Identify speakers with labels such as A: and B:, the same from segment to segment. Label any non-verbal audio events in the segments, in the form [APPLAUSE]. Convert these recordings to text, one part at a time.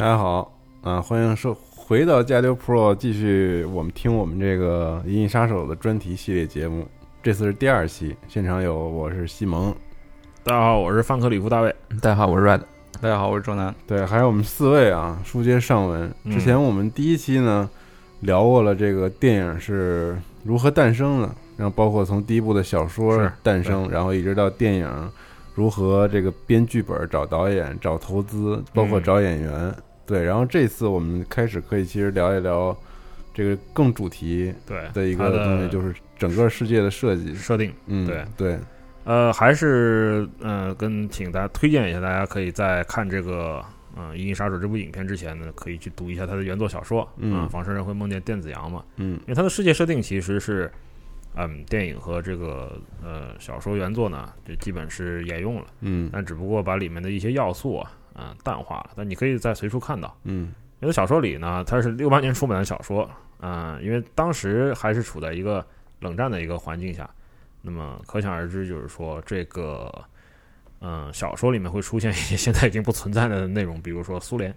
A: 大家好，啊，欢迎收回到加丢 Pro，继续我们听我们这个《银翼杀手》的专题系列节目。这次是第二期，现场有我是西蒙，
B: 大家好，我是范克里夫大卫，
C: 大家好，我是 Red，大家好，我是周南，
A: 对，还有我们四位啊，书接上文。之前我们第一期呢聊过了这个电影是如何诞生的，然后包括从第一部的小说诞生，然后一直到电影如何这个编剧本、找导演、找投资，包括找演员。对，然后这次我们开始可以其实聊一聊这个更主题
B: 对
A: 的一个东西，就是整个世界的设计
B: 设定。
A: 嗯，
B: 对
A: 对。
B: 呃，还是呃，跟请大家推荐一下，大家可以在看这个嗯《银翼杀手》这部影片之前呢，可以去读一下他的原作小说。
A: 嗯，
B: 仿生人会梦见电子羊嘛？
A: 嗯，
B: 因为它的世界设定其实是嗯电影和这个呃小说原作呢，就基本是沿用了。
A: 嗯，
B: 但只不过把里面的一些要素啊。嗯，淡化了，但你可以在随处看到。
A: 嗯，
B: 因为小说里呢，它是六八年出版的小说，嗯，因为当时还是处在一个冷战的一个环境下，那么可想而知，就是说这个，嗯，小说里面会出现一些现在已经不存在的内容，比如说苏联、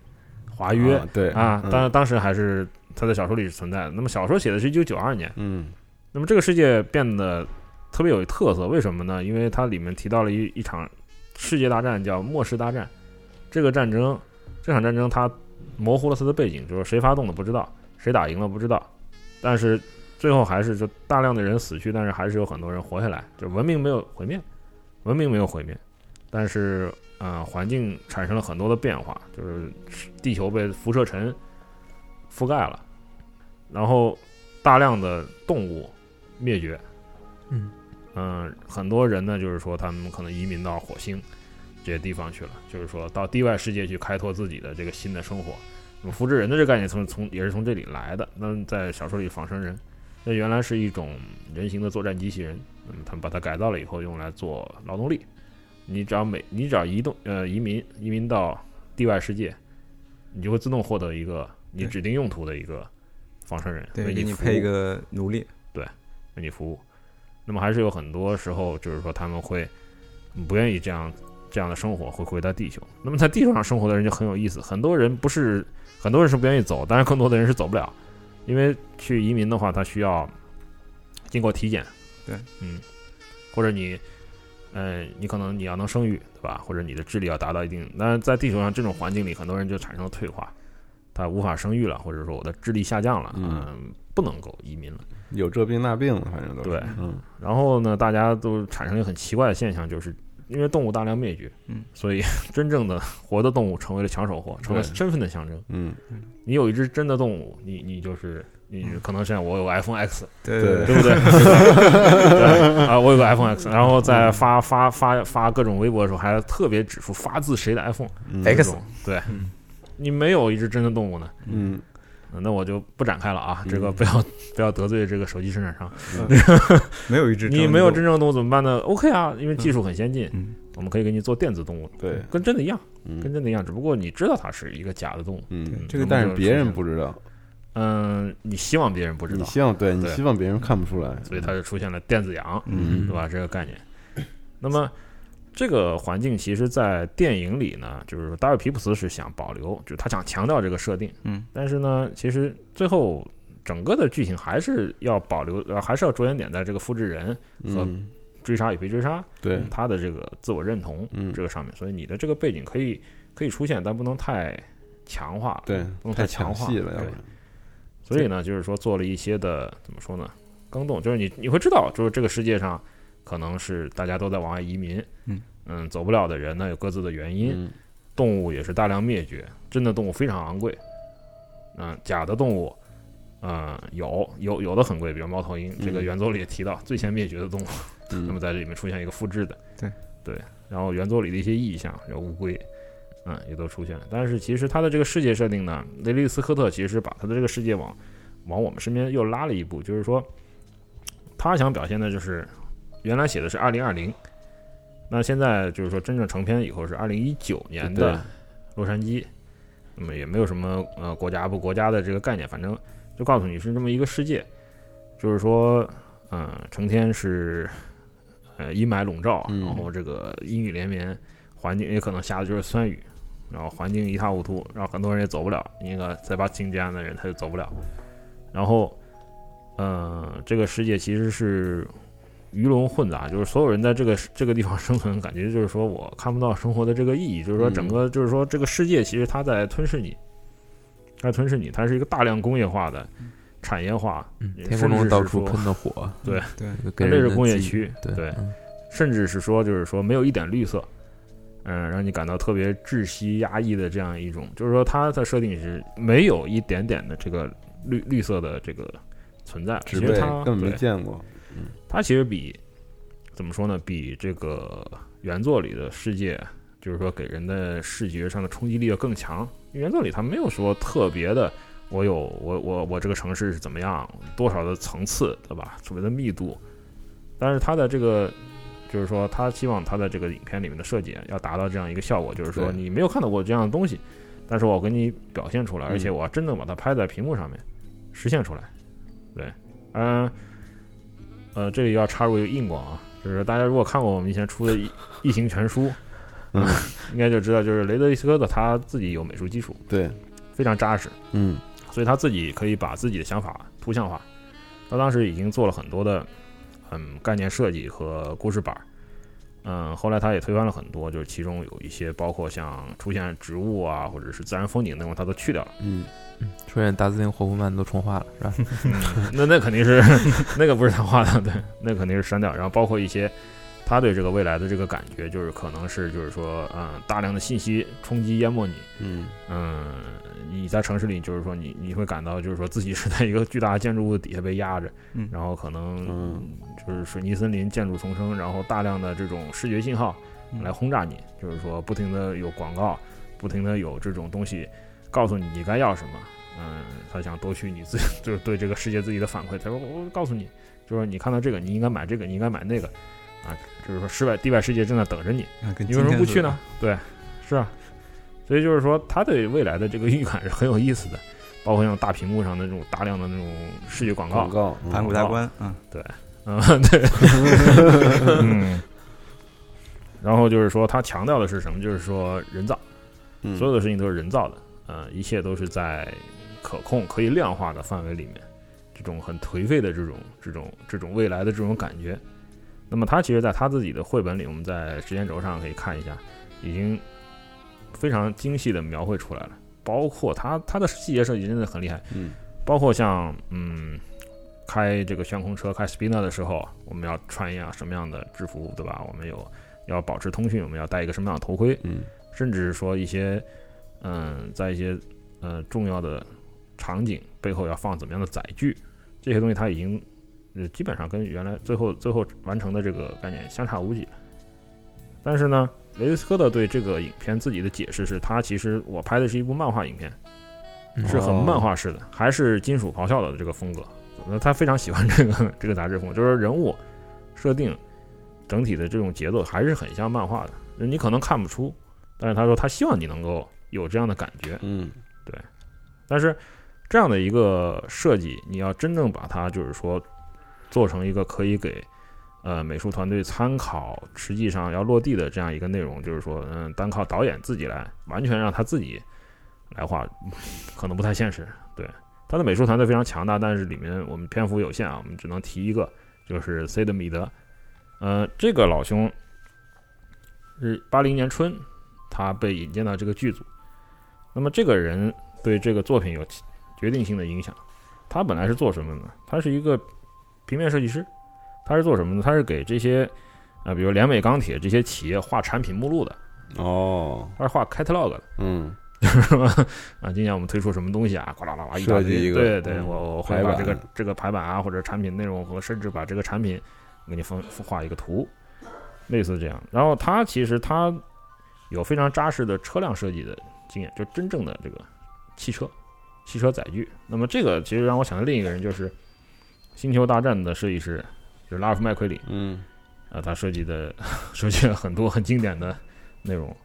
B: 华约，
A: 对
B: 啊，当然当时还是它在小说里是存在的。那么小说写的是一九九二年，
A: 嗯，
B: 那么这个世界变得特别有特色，为什么呢？因为它里面提到了一一场世界大战，叫末世大战。这个战争，这场战争它模糊了它的背景，就是谁发动的不知道，谁打赢了不知道，但是最后还是就大量的人死去，但是还是有很多人活下来，就文明没有毁灭，文明没有毁灭，但是嗯，环境产生了很多的变化，就是地球被辐射尘覆盖了，然后大量的动物灭绝，
C: 嗯
B: 嗯，很多人呢就是说他们可能移民到火星。这些地方去了，就是说到地外世界去开拓自己的这个新的生活。那么复制人的这个概念从从也是从这里来的。那在小说里，仿生人那原来是一种人形的作战机器人，那么他们把它改造了以后用来做劳动力。你只要每你只要移动呃移民移民到地外世界，你就会自动获得一个你指定用途的一个仿生人，
C: 对，
B: 给你
C: 配一个奴隶，
B: 对，为你服务。那么还是有很多时候，就是说他们会不愿意这样。这样的生活会回到地球。那么在地球上生活的人就很有意思。很多人不是很多人是不愿意走，但是更多的人是走不了，因为去移民的话，他需要经过体检。
C: 对，
B: 嗯，或者你，呃，你可能你要能生育，对吧？或者你的智力要达到一定。但是在地球上这种环境里，很多人就产生了退化，他无法生育了，或者说我的智力下降了，嗯，不能够移民了。
A: 有这病那病，反正都
B: 对，
A: 嗯。
B: 然后呢，大家都产生一个很奇怪的现象，就是。因为动物大量灭绝，
C: 嗯，
B: 所以 [LAUGHS] 真正的活的动物成为了抢手货，成为身份的象征。
A: 嗯，
B: 你有一只真的动物，你你就是你可能现在我有个 iPhone X，
C: 对
B: 对不对？[LAUGHS] 对啊，我有个 iPhone X，然后在发发发发各种微博的时候，还特别指出发自谁的 iPhone
C: X。
B: 对，你没有一只真的动物呢，
A: 嗯。
B: 那我就不展开了啊，这个不要不要得罪这个手机生产商。[LAUGHS]
C: 没有一只，
B: 你没有真正动物怎么办呢？OK 啊，因为技术很先进，我们可以给你做电子动物，
A: 对，
B: 跟真的一样，跟真的一样，只不过你知道它是一个假的动物。
A: 嗯，这个但是别人不知道。
B: 嗯，你希望别人不知道，
A: 你希望对你希望别人看不出来，
B: 所以它就出现了电子羊，
A: 嗯，
B: 对吧？这个概念。那么。这个环境其实，在电影里呢，就是说，达尔皮普斯是想保留，就是他想强调这个设定，
C: 嗯，
B: 但是呢，其实最后整个的剧情还是要保留，呃，还是要着眼点在这个复制人和追杀与被追杀，
A: 对
B: 他的这个自我认同这个上面，所以你的这个背景可以可以出现，但不能太强化，
A: 对，
B: 不能太强
A: 化
B: 了，对。所以呢，就是说做了一些的怎么说呢，更动，就是你你会知道，就是这个世界上。可能是大家都在往外移民，
C: 嗯。
B: 嗯，走不了的人呢有各自的原因，动物也是大量灭绝，真的动物非常昂贵，嗯，假的动物，嗯，有有有的很贵，比如猫头鹰，这个原作里也提到最先灭绝的动物，[LAUGHS] 那么在这里面出现一个复制的，
C: 对。
B: 对，然后原作里的一些意象，有乌龟，嗯，也都出现了，但是其实它的这个世界设定呢，雷利斯科特其实把他的这个世界往往我们身边又拉了一步，就是说他想表现的就是。原来写的是二零二零，那现在就是说真正成片以后是二零一九年的洛杉矶，那么也没有什么呃国家不国家的这个概念，反正就告诉你是这么一个世界，就是说嗯成天是呃阴霾笼罩，然后这个阴雨连绵，环境也可能下的就是酸雨，然后环境一塌糊涂，然后很多人也走不了。那个在把进这样的人他就走不了。然后，嗯，这个世界其实是鱼龙混杂，就是所有人在这个这个地方生存，感觉就是说我看不到生活的这个意义，就是说整个就是说这个世界其实它在吞噬你，它在吞噬你，它是一个大量工业化的。产业化，
D: 天空中到处喷的火，
B: 对 [LAUGHS]
C: 对，
B: 这是工业区，对，甚至是说，就是说没有一点绿色，嗯，让你感到特别窒息、压抑的这样一种，就是说它的设定是没有一点点的这个绿绿色的这个存在，其实它
A: 根本没见过，
B: 嗯，它其实比怎么说呢？比这个原作里的世界，就是说给人的视觉上的冲击力要更强。原作里它没有说特别的。我有我我我这个城市是怎么样？多少的层次，对吧？所谓的密度，但是它的这个，就是说，他希望他的这个影片里面的设计要达到这样一个效果，就是说，你没有看到过这样的东西，但是我给你表现出来，而且我真正把它拍在屏幕上面，实现出来。对，嗯，呃，这里要插入一个硬广啊，就是大家如果看过我们以前出的《异形全书》，
A: 嗯，[LAUGHS]
B: 应该就知道，就是雷德利斯科特他自己有美术基础，
A: 对，
B: 非常扎实，
A: 嗯。
B: 所以他自己可以把自己的想法图像化，他当时已经做了很多的嗯概念设计和故事板，嗯，后来他也推翻了很多，就是其中有一些包括像出现植物啊或者是自然风景那种，他都去掉了，
A: 嗯
D: 嗯，出现达斯汀霍夫曼都重画了是吧？[LAUGHS]
B: 那那肯定是 [LAUGHS] 那个不是他画的，对，那肯定是删掉，然后包括一些。他对这个未来的这个感觉，就是可能是，就是说，嗯，大量的信息冲击淹没你，
A: 嗯。
B: 嗯，你在城市里，就是说，你你会感到，就是说自己是在一个巨大的建筑物底下被压着，
C: 嗯，
B: 然后可能就是水泥森林、建筑丛生，然后大量的这种视觉信号来轰炸你，就是说不停的有广告，不停的有这种东西告诉你你该要什么，嗯，他想夺取你自己，就是对这个世界自己的反馈，他说我告诉你，就是你看到这个，你应该买这个，你应该买那个。啊，就是说，世外地外世界正在等着你，你为什么不去呢？对，是啊，所以就是说，他对未来的这个预感是很有意思的，包括像大屏幕上的那种大量的那种视觉广告，
A: 广告，
C: 盘古大观，嗯，
B: 对，嗯，[LAUGHS] 对，嗯，然后就是说，他强调的是什么？就是说，人造，所有的事情都是人造的，呃，一切都是在可控、可以量化的范围里面，这种很颓废的这种、这种、这种未来的这种感觉。那么他其实，在他自己的绘本里，我们在时间轴上可以看一下，已经非常精细的描绘出来了。包括他他的细节设计真的很厉害，
A: 嗯，
B: 包括像嗯，开这个悬空车开 Spinner 的时候，我们要穿一样什么样的制服，对吧？我们有要保持通讯，我们要戴一个什么样的头盔，
A: 嗯，
B: 甚至说一些嗯，在一些呃重要的场景背后要放怎么样的载具，这些东西他已经。呃，基本上跟原来最后最后完成的这个概念相差无几。但是呢，雷德斯科特对这个影片自己的解释是，他其实我拍的是一部漫画影片，是很漫画式的，还是金属咆哮的这个风格。那他非常喜欢这个这个杂志风，就是人物设定整体的这种节奏还是很像漫画的。你可能看不出，但是他说他希望你能够有这样的感觉。
A: 嗯，
B: 对。但是这样的一个设计，你要真正把它就是说。做成一个可以给呃美术团队参考，实际上要落地的这样一个内容，就是说，嗯，单靠导演自己来完全让他自己来画，[LAUGHS] 可能不太现实。对，他的美术团队非常强大，但是里面我们篇幅有限啊，我们只能提一个，就是 C 的米德。呃，这个老兄是八零年春他被引进到这个剧组，那么这个人对这个作品有决定性的影响。他本来是做什么呢？他是一个。平面设计师，他是做什么呢？他是给这些啊，比如联美钢铁这些企业画产品目录的。
A: 哦，
B: 他是画 catalog 的。
A: 嗯，
B: 就是说啊，今年我们推出什么东西啊，哗啦啦啦一
A: 设计一个。
B: 对对，我我会把这个这个排版啊，或者产品内容和甚至把这个产品给你分画一个图，类似这样。然后他其实他有非常扎实的车辆设计的经验，就真正的这个汽车、汽车载具。那么这个其实让我想到另一个人就是。星球大战的设计师就是拉夫麦奎里，
A: 嗯，
B: 啊，他设计的设计了很多很经典的内容。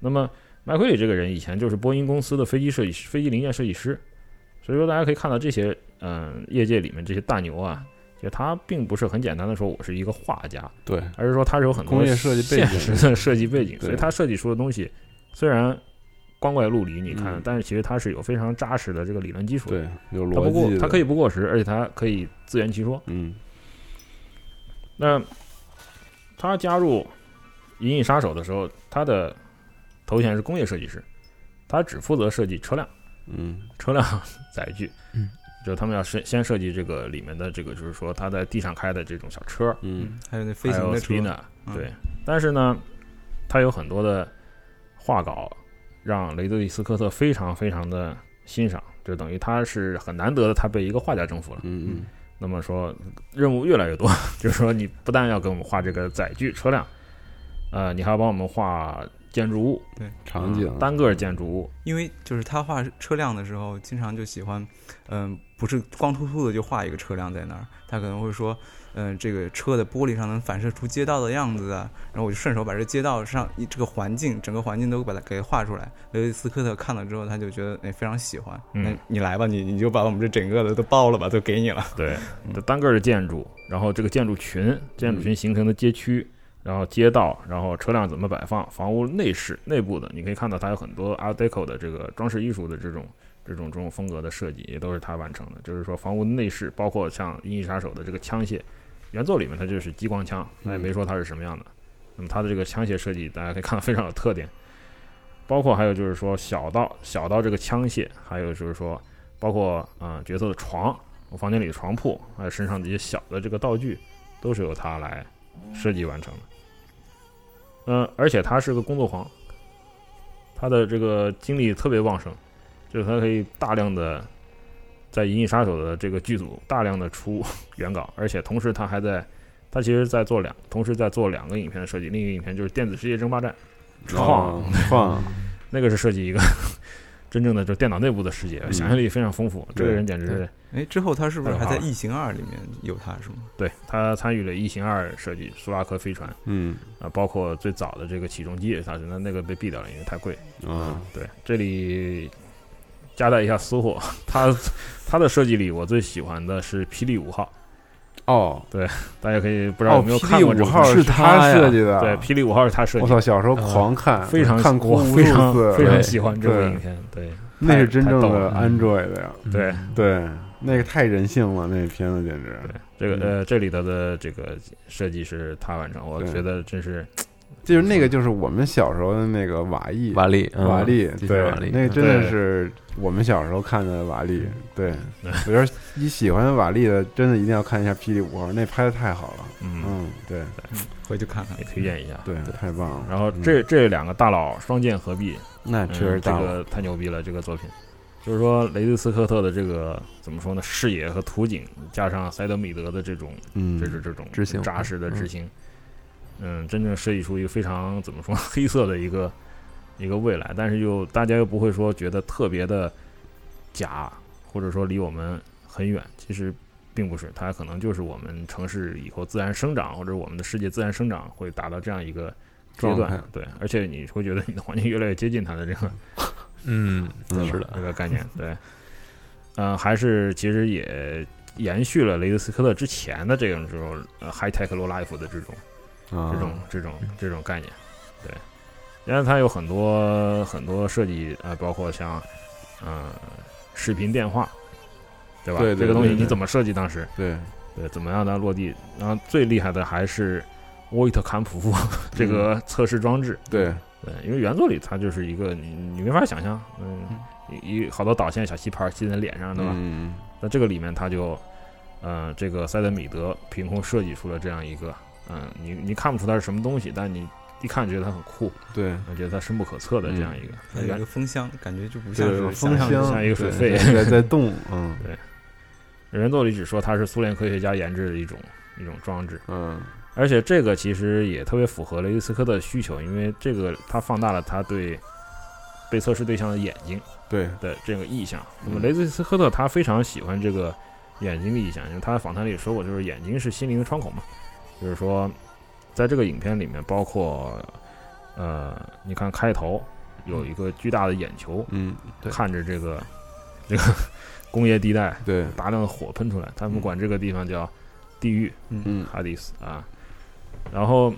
B: 那么麦奎里这个人以前就是波音公司的飞机设计师、飞机零件设计师，所以说大家可以看到这些，嗯，业界里面这些大牛啊，其实他并不是很简单的说我是一个画家，
A: 对，
B: 而是说他是有很多
A: 工业设计背景、
B: 的设计背景，所以他设计出的东西虽然光怪陆离，你看，
A: 嗯
B: 但是其实它是有非常扎实的这个理论基础的。
A: 对，有
B: 它不过
A: 逻辑的，
B: 它可以不过时，而且它可以自圆其说。
A: 嗯
B: 那他加入《银翼杀手》的时候，他的头衔是工业设计师，他只负责设计车辆、
A: 嗯
B: 车辆载具。
D: 嗯，
B: 就他们要先先设计这个里面的这个，就是说他在地上开的这种小车，
A: 嗯
C: 还有那飞行的车
B: ，Spina，
C: 嗯
B: 对。但是呢，他有很多的画稿，让雷德利·斯科特非常非常的欣赏，就等于他是很难得的，他被一个画家征服了。
A: 嗯嗯
B: 那么说任务越来越多，[LAUGHS] 就是说你不但要给我们画这个载具车辆，呃，你还要帮我们画建筑物，对。
A: 场景。
B: 嗯单个建筑物，
C: 因为就是他画车辆的时候，经常就喜欢，嗯、不是光秃秃的就画一个车辆在那儿，他可能会说，嗯、这个车的玻璃上能反射出街道的样子啊，然后我就顺手把这街道上一这个环境，整个环境都把它给画出来。雷维斯科特看了之后，他就觉得哎非常喜欢，
B: 嗯。
C: 那你来吧，你你就把我们这整个的都包了吧，都给你了。
B: 对，这单个的建筑，然后这个建筑群，建筑群形成的街区，然后街道，然后车辆怎么摆放，房屋内饰内部的，你可以看到它有很多 Art Deco 的这个装饰艺术的这种这种这种风格的设计，也都是他完成的。就是说，房屋内饰包括像《银翼杀手》的这个枪械，原作里面它就是激光枪，它也没说它是什么样的。那么它的这个枪械设计，大家可以看到非常有特点。包括还有就是说小到小到这个枪械，还有就是说包括啊、角色的床，我房间里的床铺，还有身上的一些小的这个道具，都是由他来设计完成的。嗯、而且他是个工作狂，他的这个精力特别旺盛，就是他可以大量的在《银翼杀手》的这个剧组大量的出原稿，而且同时他还在，他其实在做两，同时在做两个影片的设计，另一个影片就是《电子世界争霸战》，创、
A: 哦 [LAUGHS] 创
B: 那个是设计一个真正的就电脑内部的世界，
A: 嗯
B: 想象力非常丰富。这个人简直是
C: 哎，之后他是不是还在《异形二》里面有他是吗？
B: 对他参与了《异形二》设计苏拉克飞船
A: 嗯
B: 啊、包括最早的这个起重机也是他是那那个被毙掉了，因为太贵。
A: 啊
B: 对，这里夹带一下私货，[LAUGHS] 他他的设计里我最喜欢的是霹雳五号，
A: 哦。
B: 对大家可以不知道有
A: 哦，
B: 没有看过这部
A: 雳五号是他设计的，
B: 对，霹雳五号是他设计的，
A: 我操，小时候狂看，
B: 非常
A: 看过
B: 非常，非常喜欢这部
A: 对
B: 影片，对，
A: 那是真正的 Android 的呀，
B: 对。
D: 嗯
A: 对，那个太人性了，那片子简直，
B: 这个
A: 嗯
B: 呃，这里头的这个设计是他完成，我觉得真是
A: 就是那个就是我们小时候的那个瓦力，
D: 瓦力，嗯
A: 瓦力，对
D: 瓦力，
A: 那个真的是我们小时候看的瓦力，对
B: 对，
A: 我觉得你喜欢瓦力的，真的一定要看一下《霹雳五号》，那拍的太好了，
B: 嗯，
A: 嗯，对。
C: 回去看看
B: 也。推荐一下。
A: 对，太棒了。
B: 然后
A: 嗯。
B: 这这两个大佬双剑合璧，
A: 那确实
B: 嗯这，个太牛逼了，这个作品。就是说，雷德斯科特的这个怎么说呢？视野和图景，加上塞德米德的这种，
A: 嗯。
B: 这是这种
D: 执行。
B: 扎实的执行，嗯，真正设计出一个非常怎么说 [LAUGHS] 黑色的一个一个未来，但是又大家又不会说觉得特别的假，或者说离我们很远。其实并不是，它可能就是我们城市以后自然生长，或者我们的世界自然生长会达到这样一个阶段。对，而且你会觉得你的环境越来越接近它的这个 [LAUGHS]
D: 嗯，
A: 嗯
D: 是的，
B: 这个概念。对，嗯、还是其实也延续了雷德斯科特之前的这种这种呃 high tech low life 的这种。
A: 啊
B: 这种这种这种概念，对，因为它有很多很多设计啊、呃包括像嗯、呃视频电话，对吧？
A: 对对
B: 这个东西你怎么设计？当时
A: 对，
B: 对，怎么样它落地？然后最厉害的还是沃伊特坎普夫这个测试装置，
A: 对，
B: 对，因为原作里它就是一个你你没法想象，嗯，一一好多导线小吸盘吸在脸上，对吧？
A: 嗯，
B: 那这个里面它就，呃，这个塞德米德凭空设计出了这样一个，嗯、你你看不出它是什么东西，但你一看觉得它很酷，
A: 对，
B: 我觉得它深不可测的这样一个。
C: 还有一个风箱，感觉就不像，是
A: 风箱，
B: 像一个水
A: 对
B: 肺
A: 在 [LAUGHS] 在动，嗯
B: 对。人作里只说它是苏联科学家研制的一种一种装置，
A: 嗯
B: 而且这个其实也特别符合雷迪斯科特的需求，因为这个它放大了他对被测试对象的眼睛
A: 对，
B: 的这个意向。那么
A: 嗯
B: 雷迪斯科特他非常喜欢这个眼睛的意向，因为他在访谈里说过，就是眼睛是心灵的窗口嘛。就是说，在这个影片里面，包括呃，你看开头有一个巨大的眼球，
A: 嗯
B: 看着这个 [LAUGHS] 这个工业地带
A: 对，
B: 大量的火喷出来，他们管这个地方叫地狱
A: 嗯。
B: 哈迪斯啊。然后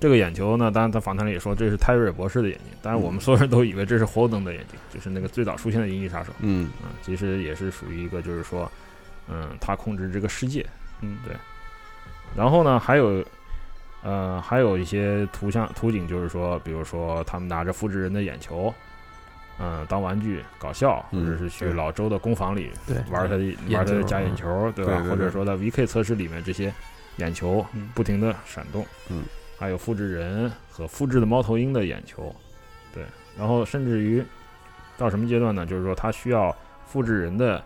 B: 这个眼球呢，当然在访谈里也说这是泰瑞尔博士的眼睛，但是我们所有人都以为这是霍登的眼睛，[LAUGHS] 就是那个最早出现的银翼杀手。
A: 嗯。
B: 啊，其实也是属于一个，就是说，嗯，他控制这个世界。
C: 嗯。
B: 对然后呢，还有，呃，还有一些图像图景，就是说，比如说他们拿着复制人的眼球，嗯、当玩具搞笑，或
A: 嗯
B: 者是去老周的工坊里
D: 对。
B: 玩他的
D: 眼
B: 玩他的假眼球，对吧？
A: 对对对。
B: 或者说在 VK 测试里面这些眼球
C: 嗯。
B: 不停的闪动，
A: 嗯，
B: 还有复制人和复制的猫头鹰的眼球，对，然后甚至于到什么阶段呢？就是说他需要复制人的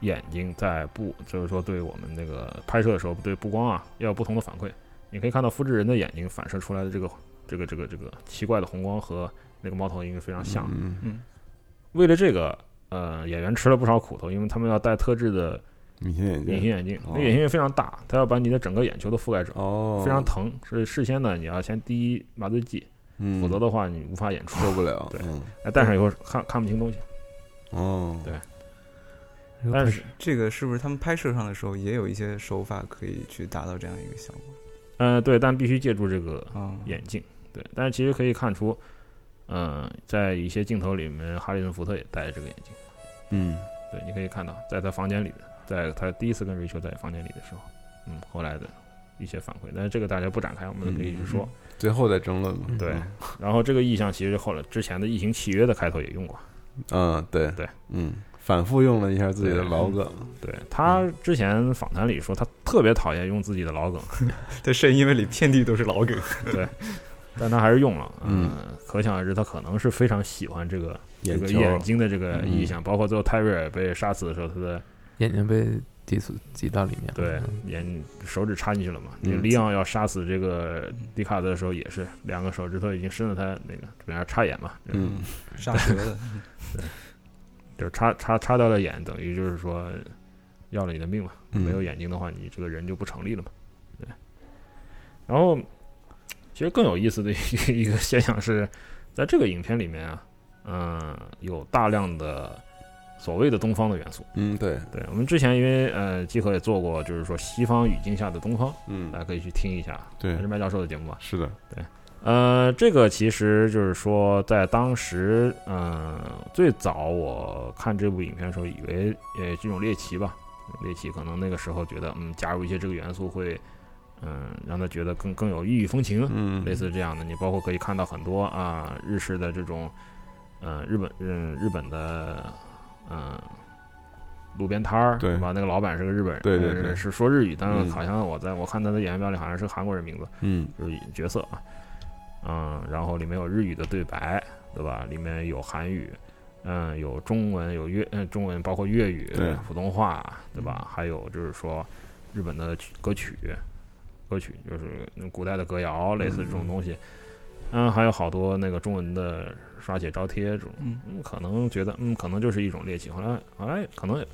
B: 眼睛在布，就是说对我们那个拍摄的时候对布光啊要有不同的反馈。你可以看到复制人的眼睛反射出来的这个这个这个这个奇怪的红光和那个猫头鹰是非常像的。
A: 嗯
C: 嗯
B: 为了这个，呃，演员吃了不少苦头，因为他们要戴特制的
A: 隐形眼镜隐
B: 形眼镜，
A: 哦
B: 那眼镜非常大，它要把你的整个眼球都覆盖住，
A: 哦，
B: 非常疼。所以事先呢，你要先滴一麻醉剂，
A: 嗯，
B: 否则的话你无法演出。
A: 受不了，
B: 对
A: 嗯
B: 哎，戴上以后看看不清东西。
A: 哦，
B: 对
D: 这个
B: 但是，
C: 这个是不是他们拍摄上的时候也有一些手法可以去达到这样一个效果
B: 呃，对，但必须借助这个
C: 啊？
B: 眼镜。对，但是其实可以看出，嗯、在一些镜头里面，哈里森福特也戴着这个眼镜。
A: 嗯
B: 对，你可以看到，在他房间里的，在他第一次跟瑞秋在房间里的时候，嗯，后来的一些反馈，但是这个大家不展开，我们可以去说。
A: 最后再争论嘛，
B: 对
A: 嗯
B: 然后这个意象其实后来之前的《异形契约》的开头也用过。
A: 嗯，对
B: 对，
A: 嗯，反复用了一下自己的老梗，
B: 对他之前访谈里说，他特别讨厌用自己的老梗，[LAUGHS]
C: 他，是因为里遍地都是老梗。[LAUGHS]
B: 对但他还是用了。
A: 嗯。
B: 呃可想而知，他可能是非常喜欢这个这个
A: 眼
B: 睛的这个
A: 嗯。
B: 意象，包括最后泰瑞尔被杀死的时候，他的
D: 眼睛被挤死挤到里面，
B: 对
D: 嗯。
B: 眼手指插进去了嘛。那个
A: 嗯。
B: 利昂要杀死这个迪卡德的时候，也是两个手指头已经伸到他那个这边插眼嘛，
A: 嗯。[LAUGHS]
C: 杀蛇的，
B: 就是插插插到了眼，等于就是说要了你的命嘛。
A: 嗯
B: 没有眼睛的话，你这个人就不成立了嘛。对。然后，其实更有意思的一个现象是，在这个影片里面啊，嗯、有大量的所谓的东方的元素。
A: 嗯，对，
B: 对我们之前因为呃，集合也做过，就是说西方语境下的东方，
A: 嗯
B: 大，家可以去听一下，
A: 对
B: 还是，麦教授的节目吧。
A: 是的，
B: 呃，这个其实就是说，在当时，嗯、最早我看这部影片的时候，以为呃这种猎奇吧，猎奇可能那个时候觉得，嗯，加入一些这个元素会，嗯、让他觉得更更有异域风情，
A: 嗯，
B: 类似这样的。你包括可以看到很多啊、日式的这种，呃，日本嗯日本的，嗯、路边摊儿，
A: 对
B: 吧？那个老板是个日本人，
A: 对对对
B: 呃是说日语，但是
A: 嗯
B: 好像我在我看他的演员表里好像是个韩国人名字。
A: 嗯
B: 就是角色啊，嗯，然后里面有日语的对白，对吧？里面有韩语，嗯，有中文，有粤，嗯，中文包括粤语、普通话，对吧？还有就是说日本的曲歌曲，歌曲就是那古代的歌谣，类似这种东西。嗯，还有好多那个中文的刷写招贴这种，
C: 嗯
B: 嗯，可能觉得嗯，可能就是一种猎奇。后来后来可能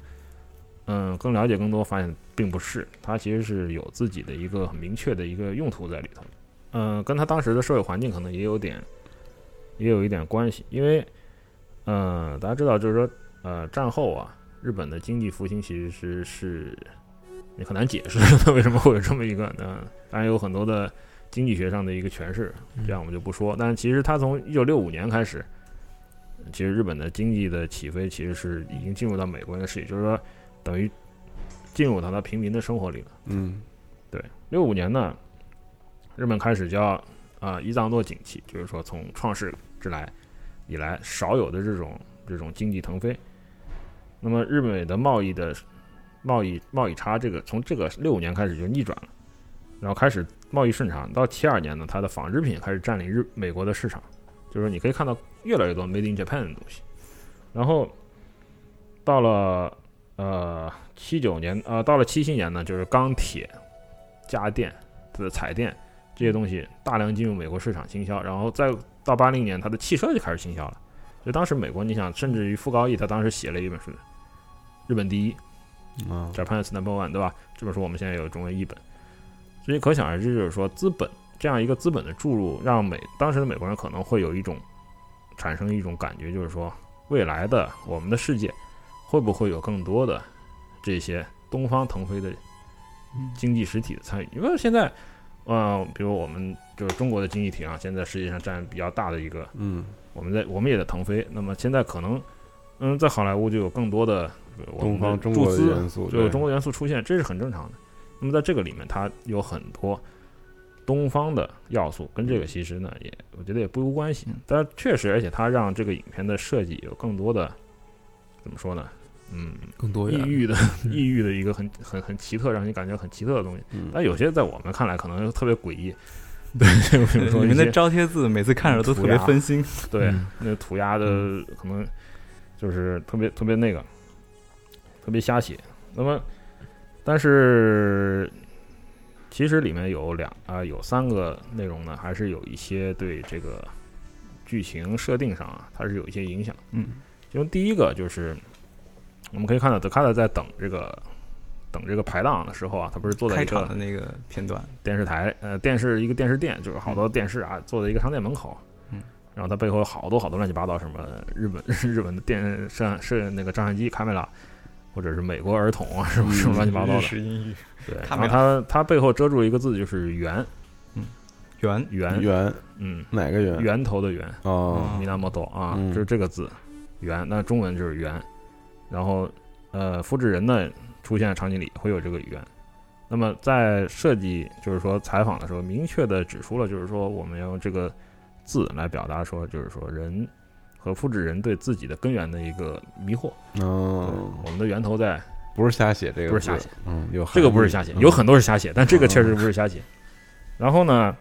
B: 嗯更了解更多，发现并不是，它其实是有自己的一个很明确的一个用途在里头。嗯，跟他当时的社会环境可能也有点也有一点关系，因为嗯，大家知道就是说呃战后啊，日本的经济复兴其实是是你很难解释它 [LAUGHS] 为什么会有这么一个呢？当然有很多的经济学上的一个诠释，这样我们就不说。但是其实他从一九六五年开始，其实日本的经济的起飞其实是已经进入到美国人的视野，就是说等于进入到他平民的生活里了。
A: 嗯
B: 对，六五年呢，日本开始叫啊伊藏多景气，就是说从创世之来以来少有的这种这种经济腾飞。那么日美的贸易的贸易贸易差，这个从这个六五年开始就逆转了，然后开始贸易顺畅。到七二年呢，它的纺织品开始占领日美国的市场，就是说你可以看到越来越多 Made in Japan 的东西。然后到了呃七九年呃到了七七年呢，就是钢铁、家电的彩电这些东西大量进入美国市场倾销，然后再到八零年，它的汽车就开始倾销了。所以当时美国，你想，甚至于傅高义他当时写了一本书，《日本第一》
A: 啊
B: ，（Japan is Number One），对吧？这本书我们现在有中文译本，所以可想而知，就是说资本这样一个资本的注入，让美当时的美国人可能会有一种产生一种感觉，就是说未来的我们的世界会不会有更多的这些东方腾飞的经济实体的参与？因为现在，呃，比如我们就就是中国的经济体啊，现在世界上占比较大的一个，
A: 嗯，
B: 我们在我们也在腾飞。那么现在可能，嗯，在好莱坞就有更多的
A: 东
B: 们
A: 方中国元素，
B: 就有中国元素出现，这是很正常的。那么在这个里面，它有很多东方的要素，跟这个其实呢，也我觉得也不无关系
C: 嗯。
B: 但是确实，而且它让这个影片的设计有更多的怎么说呢？嗯，
D: 更多元。
B: 异域的 [LAUGHS] 异域的一个很很很奇特，让你感觉很奇特的东西。
A: 嗯，
B: 但有些在我们看来可能特别诡异。对，[LAUGHS] 比如说
C: 里面的
B: 些
C: 招贴字每次看着都特别分心。
B: 对
D: 嗯
B: 那涂鸦的可能就是特别特别那个特别瞎写。那么，但是其实里面有两啊、有三个内容呢，还是有一些对这个剧情设定上啊，它是有一些影响。
C: 嗯，
B: 其中第一个就是我们可以看到德卡特在等这个等这个排档的时候啊，他不是坐在
C: 开
B: 一个
C: 场的那个片段，
B: 电视台，呃，电视一个电视店，就是好多电视啊，坐在一个商店门口，
C: 嗯，
B: 然后他背后有好多好多乱七八糟什么日本 [LAUGHS] 日本的电摄摄那个照相机、卡梅拉，或者是美国儿童啊，什么什么乱七八糟的，对，然后他他背后遮住一个字就是源
C: 圆
B: 圆
A: 圆
B: 嗯，
A: 哪个圆？
B: 源头的源，
A: 哦，
B: 米纳莫多啊，
A: 嗯
B: 就是这个字，圆，那中文就是源，然后呃，复制人呢出现的场景里会有这个语言。那么在设计就是说采访的时候，明确的指出了，就是说我们要用这个字来表达说，就是说人和复制人对自己的根源的一个迷惑。
A: 哦，
B: 我们的源头在
A: 不是瞎写这个，
B: 不是瞎写，
A: 嗯，有
B: 这个不是瞎写，有很多是瞎写，但这个确实不是瞎写。[LAUGHS] 然后呢，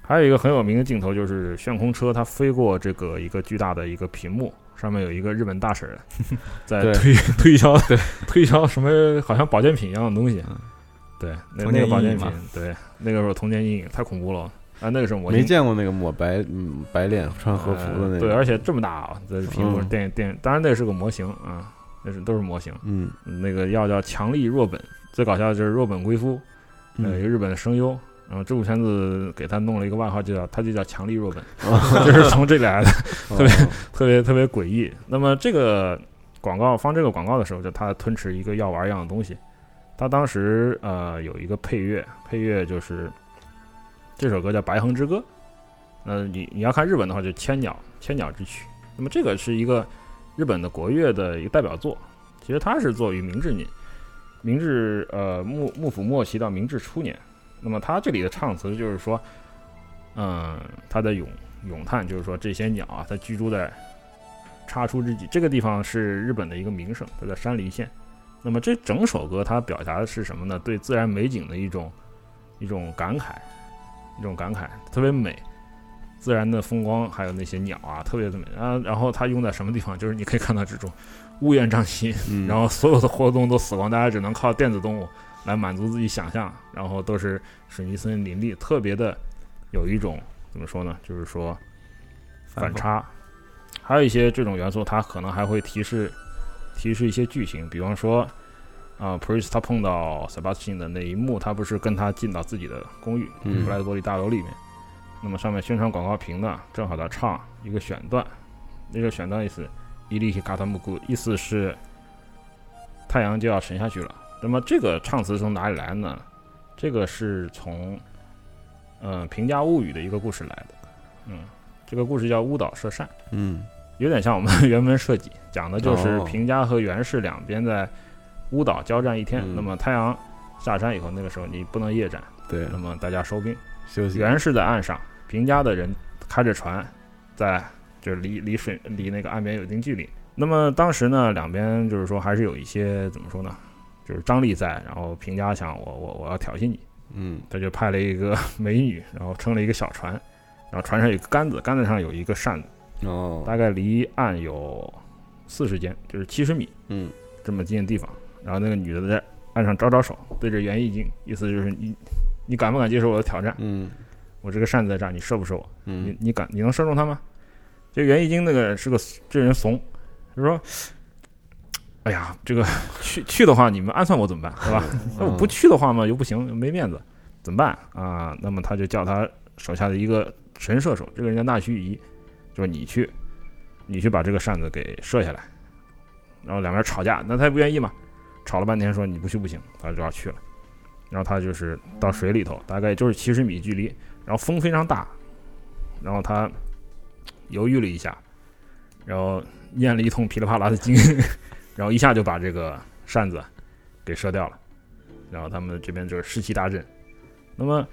B: 还有一个很有名的镜头，就是旋空车它飞过这个一个巨大的一个屏幕，上面有一个日本大婶 [LAUGHS] 在推 [LAUGHS] 推销推销什么好像保健品一样的东西。
C: 嗯。
B: 对，那那个保健品对，那个时候童年阴影太恐怖了。啊！那个时候我
A: 没见过那个抹白嗯白脸穿和服的那个，
B: 呃对，而且这么大啊，在屏幕
A: 嗯。
B: 电电，当然那是个模型啊，那是都是模型。
A: 嗯。
B: 那个药叫强力若本，最搞笑的就是若本归夫，呃，一个
A: 嗯，
B: 日本的声优，然后这部片子给他弄了一个外号，就叫他就叫强力若本，[LAUGHS]
A: 哦 [LAUGHS]
B: 就是从这里来的，[LAUGHS] 特别
A: 哦
B: 特别特别诡异。那么这个广告放这个广告的时候，就他吞吃一个药丸一样的东西。他当时呃有一个配乐，配乐就是这首歌叫《白鹤之歌》。那你你要看日本的话，就《千鸟千鸟之曲》。那么这个是一个日本的国乐的一个代表作，其实它是作于明治年，明治呃幕幕府末期到明治初年。那么他这里的唱词就是说，嗯，他的咏咏叹就是说这些鸟啊，它居住在插出之际，这个地方是日本的一个名胜，它在山梨县。那么这整首歌它表达的是什么呢？对自然美景的一种一种感慨，一种感慨，特别美。自然的风光，还有那些鸟啊，特别的美啊。然后它用在什么地方？就是你可以看到这种乌烟瘴气，
A: 嗯
B: 然后所有的活动都死光，大家只能靠电子动物来满足自己想象，然后都是水泥森林林立，特别的有一种怎么说呢？就是说反差。还有一些这种元素，它可能还会提示提示一些剧情，比方说啊、p r i s 他碰到 Sebastian 的那一幕，他不是跟他进到自己的公寓
A: 嗯
B: 布莱德伯利大楼里面，那么上面宣传广告屏呢，正好在唱一个选段，那个选段意思伊利希卡塔木古，意思是太阳就要沉下去了。那么这个唱词从哪里来呢？这个是从嗯《平家物语》的一个故事来的。嗯，这个故事叫乌岛射扇，
A: 嗯 [LAUGHS]
B: 有点像我们的 [LAUGHS] 原文设计，讲的就是
A: 哦
B: 平家和源氏两边在乌岛交战一天。
A: 嗯
B: 那么太阳下山以后，那个时候你不能夜战，
A: 对
B: 那么大家收兵。
A: 休息
B: 源氏在岸上，平家的人开着船，在就是离离水离那个岸边有一定距离。那么当时呢，两边就是说还是有一些怎么说呢，就是张力在。然后平家想我我我要挑衅你，
A: 嗯
B: 他就派了一个 [LAUGHS] 美女，然后撑了一个小船，然后船上有个杆子，杆子上有一个扇子，
A: 哦
B: 大概离岸有四十间，就是七十米
A: 嗯
B: 这么近的地方。然后那个女的在岸上招招手，对着袁义经，意思就是你你敢不敢接受我的挑战？
A: 嗯
B: 我这个扇子在这儿，你射不射我？你
A: 嗯
B: 你你敢你能射中他吗？这袁义经那个是个这人怂，就说，哎呀，这个 [LAUGHS] 去去的话，你们暗算我怎么办，是吧？那我不去的话嘛，又不行，没面子，怎么办啊？那么他就叫他手下的一个神射手，这个人叫纳须夷，就说你去，你去把这个扇子给射下来。然后两边吵架，那他也不愿意嘛，吵了半天说你不去不行，他就要去了。然后他就是到水里头，大概就是七十米距离，然后风非常大，然后他犹豫了一下，然后念了一通噼里啪啦的精，[LAUGHS] 然后一下就把这个扇子给射掉了，然后他们这边就是士气大振。那么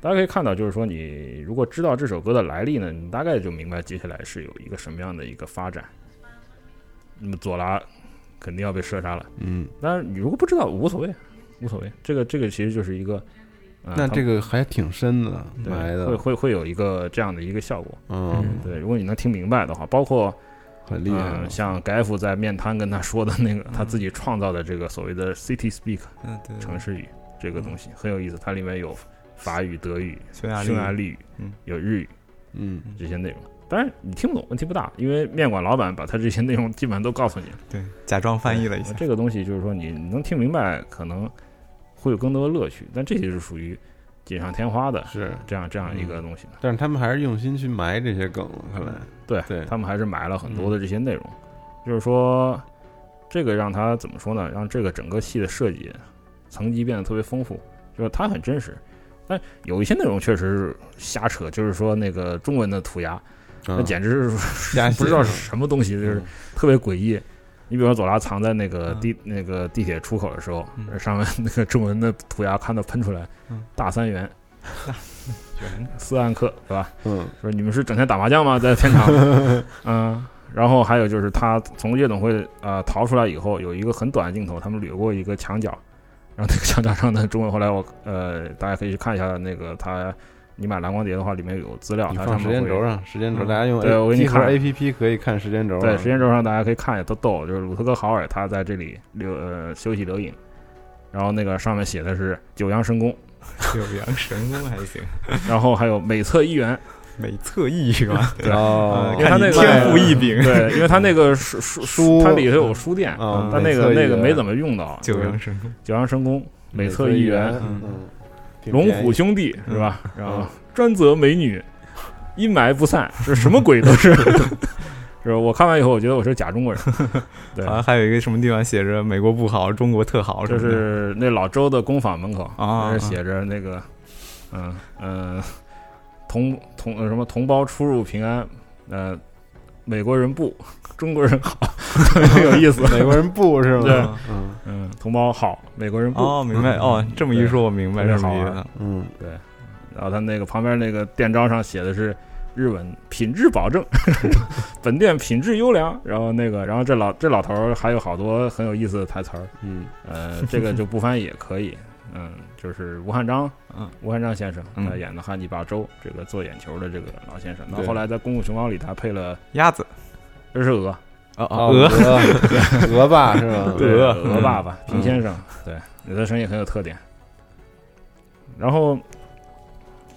B: 大家可以看到，就是说你如果知道这首歌的来历呢，你大概就明白接下来是有一个什么样的一个发展。那么左拉肯定要被射杀了，
A: 嗯，
B: 但是你如果不知道无所谓，无所谓。这个这个其实就是一个，呃、
A: 那这个还挺深的
B: 对
A: 埋的，
B: 会会会有一个这样的一个效果。
A: 嗯，
B: 对，如果你能听明白的话，包括
A: 很厉害
B: 像盖夫在面瘫跟他说的那个，他
C: 嗯
B: 自己创造的这个所谓的 city speak
C: 嗯，对，
B: 城市语这个东西很有意思，它里面有法语、德语、
C: 匈牙利
B: 匈牙利语，
C: 嗯
B: 有日语
A: 嗯，
B: 这些内容。当然你听不懂，问题不大，因为面馆老板把他这些内容基本上都告诉你了。
C: 对，假装翻译了一下，
B: 这个东西就是说你能听明白，可能会有更多的乐趣，但这些是属于锦上添花的
A: 是，
B: 这样这样一个东西的。
A: 但是他们还是用心去埋这些梗了，看来，
B: 对
A: 对
B: 他们还是埋了很多的这些内容，就是说，这个让他怎么说呢？让这个整个戏的设计层级变得特别丰富，就是它很真实。但有一些内容确实是瞎扯，就是说那个中文的涂鸦，那
A: 嗯
B: 简直是 [LAUGHS]
A: 瞎
B: 不知道是什么东西，就是
A: 嗯
B: 特别诡异。你比如说左拉藏在那个
C: 嗯。
B: 地、那个地铁出口的时候，
C: 嗯。[LAUGHS]
B: 上面那个中文的涂鸦看到喷出来，
C: 嗯
B: 大三元
C: 圆
B: 斯安克是吧？
A: 嗯。
B: 说你们是整天打麻将吗？在片场，[LAUGHS] 嗯，然后还有就是他从夜总会呃逃出来以后，有一个很短的镜头，他们掠过一个墙角，然后那个墙角上的中文，后来我呃大家可以去看一下那个他，你买蓝光碟的话，里面有资料，
A: 你放
B: 它上
A: 时间轴上，时间轴
C: 嗯
A: 大家用
B: 对
A: A-
B: 我给你看
A: A P P 可以看时间轴啊，
B: 对，时间轴上大家可以看一下，都逗，就是鲁特哥豪尔他在这里留呃休息留影，然后那个上面写的是九阳神功，[LAUGHS]
C: 九阳神功还行，[LAUGHS]
B: 然后还有美测一元，
C: 美测一元？
B: 对
A: 哦，
B: 因为他那个
C: 天赋异禀，
B: 对，[LAUGHS] 因为他那个书书
A: 书
B: 它里头有书店，
A: 啊
B: 但那个那个没怎么用到，
C: 九阳神功，
B: 九阳神功、美测一元、
A: 嗯
B: 龙虎兄弟是吧？
A: 嗯
B: 然后专责美女，阴霾不散，是什么鬼都是。[LAUGHS] 是我看完以后，我觉得我是假中国人。[LAUGHS] 对
C: 好，像还有一个什么地方写着“美国不好，中国特好”什
B: 就，是那老周的工坊门口，
C: 啊
B: 写着那个，嗯嗯，同同呃什么同胞出入平安，呃，美国人不，中国人好，[LAUGHS] 很有意思。
A: 美国人不是吗？
B: 对
A: 嗯
B: 嗯，同胞好，美国人不。
C: 哦，明白哦，这么一说，我明白
B: 对
C: 什么意思。
A: 嗯，
B: 然后他那个旁边那个店招上写的是日文品质保证，[LAUGHS] 本店品质优良。然后那个，然后这老这老头儿还有好多很有意思的台词儿，
A: 嗯
B: 呃，这个就不翻译也可以。[LAUGHS] 嗯，就是吴汉章，
C: 嗯，
B: 吴汉章先生
C: 嗯
B: 他演的汉尼拔州这个做眼球的这个老先生。那后来在《功夫熊猫》里，他配了
C: 鸭子，
B: 这是鹅，
C: 哦
A: 哦，
C: 鹅，
A: 鹅鹅爸是吧？[LAUGHS]
B: 对
C: 鹅
B: 鹅爸爸
A: 嗯
B: 平先生，对，你的声音很有特点。然后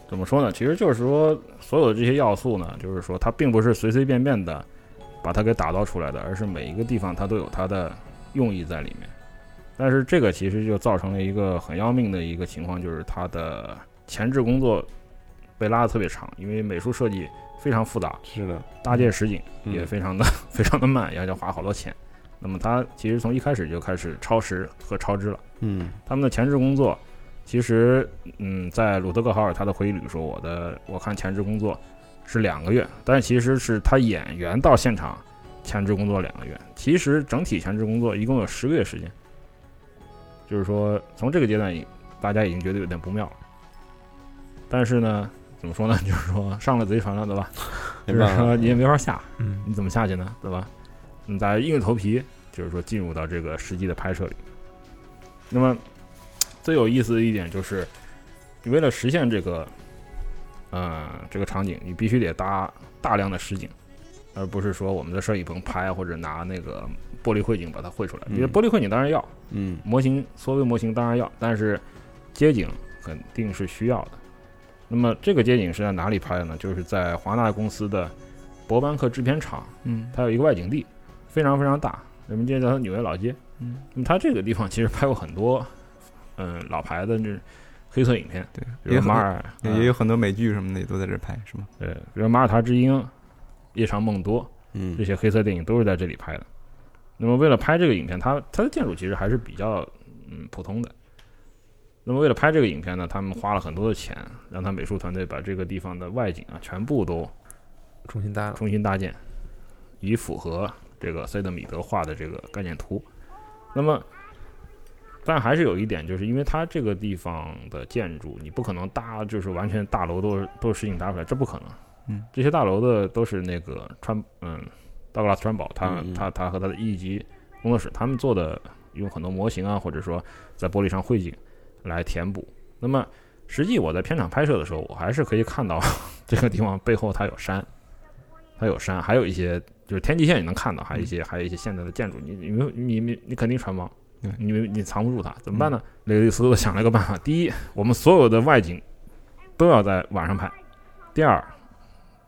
B: 怎么说呢？其实就是说，所有的这些要素呢，就是说它并不是随随便便的把它给打造出来的，而是每一个地方它都有它的用意在里面。但是这个其实就造成了一个很要命的一个情况，就是它的前置工作被拉的特别长，因为美术设计非常复杂，
A: 是的，
B: 搭建实景
A: 嗯
B: 也非常的、[LAUGHS] 非常的慢，要要花好多钱。那么他其实从一开始就开始超时和超支了。
A: 嗯
B: 他们的前置工作，其实嗯，在鲁德克豪尔他的回忆里说，我的我看前置工作是两个月，但是其实是他演员到现场前置工作两个月，其实整体前置工作一共有十个月时间。就是说，从这个阶段，大家已经觉得有点不妙了。但是呢，怎么说呢？[LAUGHS] 就是说上了贼船了，对吧？[LAUGHS] 就是说，你也没法下，
D: 嗯
B: 你怎么下去呢？对吧？你再硬着头皮，就是说进入到这个实际的拍摄里。那么最有意思的一点就是，你为了实现这个，呃，这个场景，你必须得搭大量的实景，而不是说我们的摄影棚拍或者拿那个玻璃绘景把它绘出来。
A: 嗯
B: 因为玻璃绘景当然要，
A: 嗯
B: 模型缩微模型当然要，但是街景肯定是需要的。那么这个街景是在哪里拍的呢？就是在华纳公司的伯班克制片厂，
C: 嗯
B: 它有一个外景地，非常非常大，人们街叫它纽约老街。
C: 嗯，
B: 那么它这个地方其实拍过很多，嗯，老牌的这黑色影片，
C: 对，
B: 比如马尔，
C: 也也有很多美剧什么的也都在这儿拍，是吗？
B: 对，比如马耳他之鹰、夜长梦多
A: 嗯
B: 这些黑色电影都是在这里拍的。那么为了拍这个影片，它它的建筑其实还是比较嗯普通的，那么为了拍这个影片呢，他们花了很多的钱，让他美术团队把这个地方的外景啊全部都
D: 重新搭。
B: 重新搭建，以符合这个塞德米德画的这个概念图。那么，但还是有一点，就是因为它这个地方的建筑，你不可能搭，就是完全大楼都是都是实景搭出来，这不可能。
C: 嗯，
B: 这些大楼的都是那个川，嗯，道格拉斯川宝，他
A: 嗯嗯
B: 他他和他的一级工作室，他们做的用很多模型啊，或者说在玻璃上绘景来填补。那么，实际我在片场拍摄的时候，我还是可以看到 [LAUGHS] 这个地方背后它有山，它有山，还有一些就是天际线你能看到，还有一些还有一些现在的建筑，你你没有你你你肯定穿帮
C: 对，
B: 你你藏不住它，怎么办呢？雷利斯想了一个办法：第一，我们所有的外景都要在晚上拍；第二，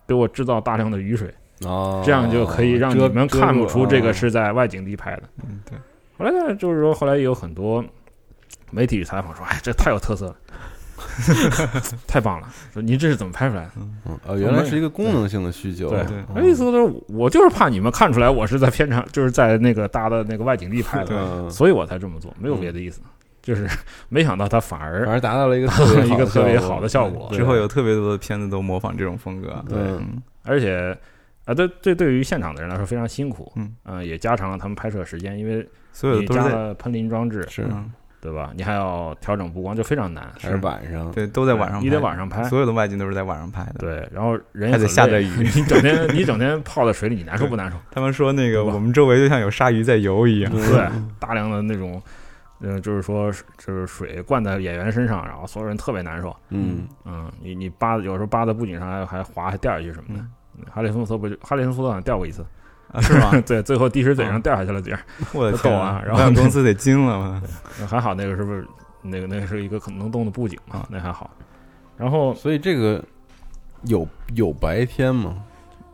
B: 给我制造大量的雨水，
A: 哦，
B: 这样就可以让你们看不出这个。是在外景地拍的。
C: 嗯，对，
B: 后来呢，就是说后来也有很多媒体采访说：“哎，这太有特色了，[LAUGHS] 太棒了！说您这是怎么拍出来的？”
A: 住嗯哦，原来是一个功能性的需求。
B: 对
C: 对。
A: 哦
B: 雷利斯科特，我就是怕你们看出来我是在片场，就是在那个搭的那个外景地拍的，
A: 嗯，
B: 所以我才这么做，没有别的意思。就是没想到他反而
A: 反而达到了一个 [LAUGHS] 特别
B: 一个特别好
A: 好
B: 的效果。
C: 之后有特别多的片子都模仿这种风格。
A: 对。
C: 嗯。
B: 而且啊，对对，对于现场的人来说非常辛苦，
C: 嗯，
B: 呃，也加长了他们拍摄时间，因为
C: 所有的都是在
B: 加了喷淋装置，
A: 是。
C: 嗯
B: 对吧？你还要调整布光，就非常难。
A: 还是晚上，
C: 对都在晚上拍，
B: 你得晚上拍，
C: 所有的外景都是在晚上拍的。
B: 对，然后人也
C: 还得下着雨 [LAUGHS]
B: 你整天你整天泡在水里，你难受不难受？[LAUGHS]
C: 他们说那个我们周围就像有鲨鱼在游一样。
B: 对，大量的那种，呃，就是说，就是水灌在演员身上，然后所有人特别难受。
A: 嗯，
B: 嗯，你你扒有时候扒在布景上还还滑还掉下去什么的。
C: 嗯
B: 哈里森福特不就哈里森福特好像掉过一次，
C: 啊，[LAUGHS] 是吗？[LAUGHS]
B: 对，最后滴水嘴上
C: 嗯
B: 掉下去了点儿，[LAUGHS]
C: 我的天
B: 逗啊然后
C: 公司得惊了嘛。
B: 还好那个是不是那个那个是一个可能动的布景嘛
C: 啊，
B: 那还好。然后
A: 所以这个有有白天吗？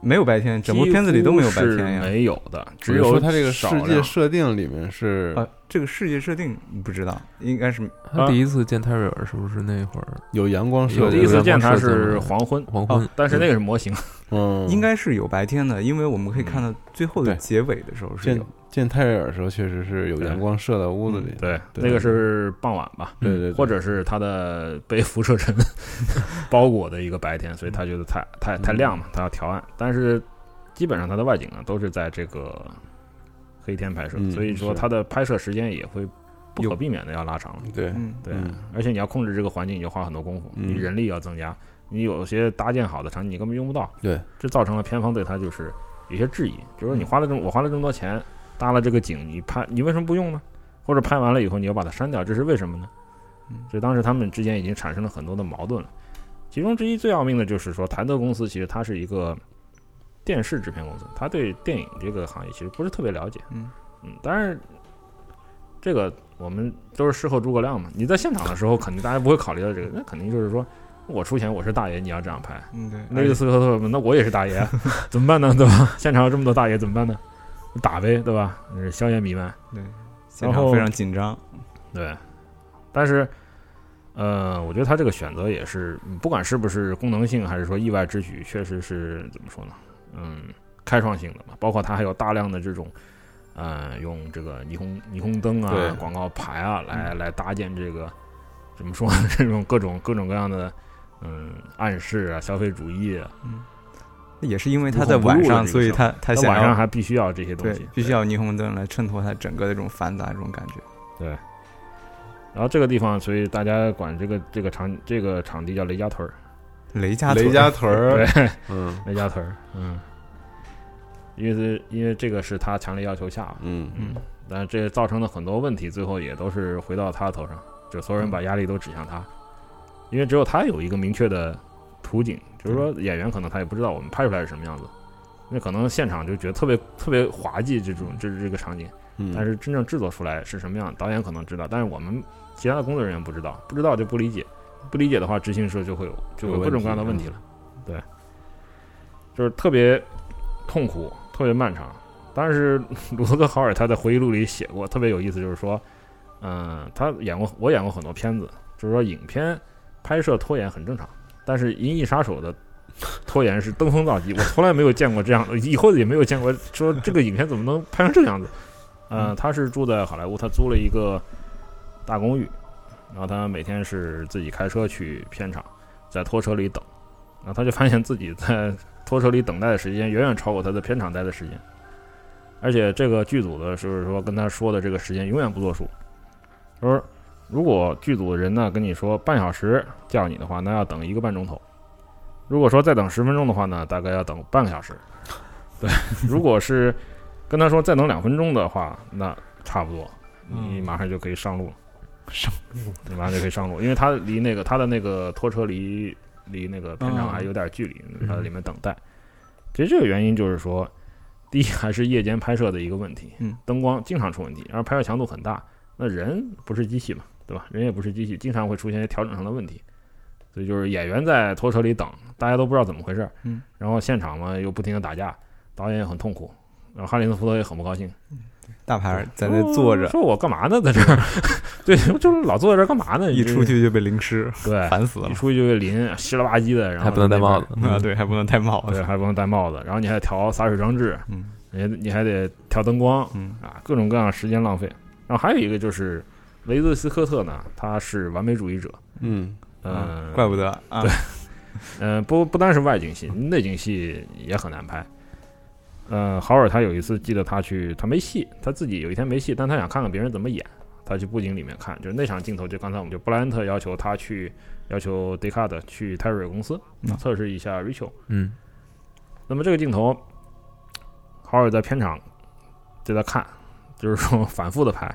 C: 没有白天，整部片子里都没有白天呀。
B: 没有的，只有
A: 说它这个世界设定里面是
C: 啊，这个世界设定不知道，应该是
D: 他第一次见泰瑞尔是不是那会儿？
A: 有阳光设
D: 有
A: 定，
B: 第一次见它
D: 光设计吗？
B: 是黄昏，
D: 黄昏。
C: 哦？
B: 但是那个是模型，
A: 嗯，
C: 应该是有白天的，因为我们可以看到最后的结尾的时候是
A: 见
C: 有。
A: 见泰瑞尔的时候，确实是有阳光射到屋子里。
B: 对，
A: 对。
B: 那个是傍晚吧，
A: 对对，
B: 或者是他的被辐射尘包裹的一个白天，所以他觉得太太太亮了，他要调暗。但是基本上它的外景呢都是在这个黑天拍摄，
A: 嗯
B: 所以说它的拍摄时间也会不可避免的要拉长。
A: 对。
C: 嗯，
B: 对，
A: 嗯。
B: 而且你要控制这个环境，你就花很多功夫，
A: 嗯。
B: 你人力要增加，你有些搭建好的场景你根本用不到，
A: 对，
B: 这造成了片方对他就是有些质疑，就是说你花了这么我花了这么多钱搭了这个景，你拍你为什么不用呢？或者拍完了以后你要把它删掉，这是为什么呢？
C: 嗯。
B: 所以当时他们之间已经产生了很多的矛盾了。其中之一最要命的就是说，谭德公司其实它是一个电视制片公司，他对电影这个行业其实不是特别了解。
C: 嗯
B: 嗯，当然这个我们都是事后诸葛亮嘛。你在现场的时候，肯定大家不会考虑到这个，那肯定就是说我出钱，我是大爷，你要这样拍。
C: 嗯，对，
B: 那个斯科特，那我也是大爷，[LAUGHS] 怎么办呢？对吧？现场有这么多大爷，怎么办呢？打呗，对吧？呃硝烟弥漫，
C: 对，现场非常紧张。
B: 对。但是，呃，我觉得他这个选择也是，嗯不管是不是功能性，还是说意外之举，确实是怎么说呢？嗯，开创性的嘛。包括它还有大量的这种，呃，用这个霓虹霓虹灯啊、广告牌啊，来来搭建这个怎么说呢？[LAUGHS] 这种各种各种各样的，嗯，暗示啊、消费主义啊，
C: 也是因为他在晚上，所以他他
B: 晚上还必须要这些东西，，
C: 必须要霓虹灯来衬托它整个的这种繁杂这种感觉。对。
B: 然后这个地方，所以大家管这个这个场这个场地叫雷家屯儿，
C: 雷家屯
A: 雷家屯儿，
B: 对，
A: 嗯。[LAUGHS]
B: 雷家屯儿，嗯，因为是因为这个是他强烈要求下，
A: 嗯。
C: 嗯。
B: 但是这造成的很多问题，最后也都是回到他头上，就所有人把压力都指向他，因为只有他有一个明确的图景，就是说演员可能他也不知道我们拍出来是什么样子，那可能现场就觉得特别特别滑稽这种这这个场景。
A: 嗯，
B: 但是真正制作出来是什么样，导演可能知道，但是我们其他的工作人员不知道，不知道就不理解，不理解的话，执行时候就会有就会有各种各样的问题了，对，就是特别痛苦，特别漫长。但是鲁特克豪尔他在回忆录里写过，特别有意思，就是说，嗯、他演过我演过很多片子，就是说影片拍摄拖延很正常，但是《银翼杀手》的 [LAUGHS] 拖延是登峰造极，我从来没有见过这样的，以后也没有见过说这个影片怎么能拍成这个样子。呃，他是住在好莱坞，他租了一个大公寓，然后他每天是自己开车去片场，在拖车里等，然后他就发现自己在拖车里等待的时间远远超过他在片场待的时间，而且这个剧组的就是说跟他说的这个时间永远不作数，他说如果剧组的人呢跟你说半小时叫你的话，那要等一个半钟头；如果说再等十分钟的话呢，大概要等半个小时。对，[LAUGHS] 如果是跟他说再等两分钟的话，那差不多，你
C: 嗯。
B: 马上就可以上路了。
C: 上
B: 你马上就可以上路，因为他离那个他的那个拖车离离那个片场
C: 哦
B: 还有点距离，
D: 嗯
B: 他在里面等待。其实这个原因就是说，第一还是夜间拍摄的一个问题，
C: 嗯，
B: 灯光经常出问题，然后拍摄强度很大，那人不是机器嘛，对吧？人也不是机器，经常会出现一些调整上的问题。所以就是演员在拖车里等，大家都不知道怎么回事，
C: 嗯，
B: 然后现场嘛又不停的打架，导演也很痛苦，然后哈里森福特也很不高兴，
C: 大牌儿在那坐着，
B: 说我干嘛呢，在这儿？[LAUGHS] 对，就是老坐在这儿干嘛呢？
C: 一出去就被淋湿，
B: 对，
C: 烦死了
B: 一出去就被淋，稀了吧唧的，然后
D: 还不能戴帽子，
C: 啊！对，还不能戴帽子
B: 对，
C: 子，
B: 还不能戴帽子，然后你还调洒水装置，
C: 嗯
B: 你还你还得调灯光
C: 嗯
B: 啊，各种各样时间浪费。然后还有一个就是维兹斯科特呢，他是完美主义者，
A: 嗯，
B: 嗯、
C: 啊怪不得啊，
B: 嗯、不不单是外景戏，内景戏也很难拍。嗯，豪尔他有一次记得他去，他没戏，他自己有一天没戏，但他想看看别人怎么演，他去布景里面看，就是那场镜头，就刚才我们就布莱恩特要求他去，要求迪卡德去泰瑞公司
C: 嗯
B: 测试一下 Rachel。
D: 嗯
B: 那么这个镜头，豪尔在片场就在看，就是说 [LAUGHS] 反复的拍，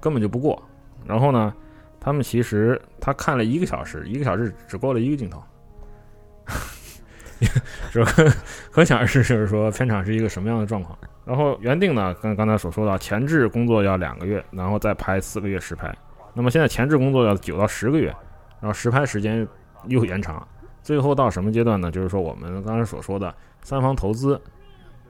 B: 根本就不过。然后呢，他们其实他看了一个小时，一个小时只过了一个镜头，[LAUGHS] 这可可想而知，就是说片场是一个什么样的状况。然后原定呢，跟刚才所说到，前置工作要两个月，然后再拍四个月实拍。那么现在前置工作要九到十个月，然后实拍时间又延长。最后到什么阶段呢？就是说我们刚才所说的三方投资，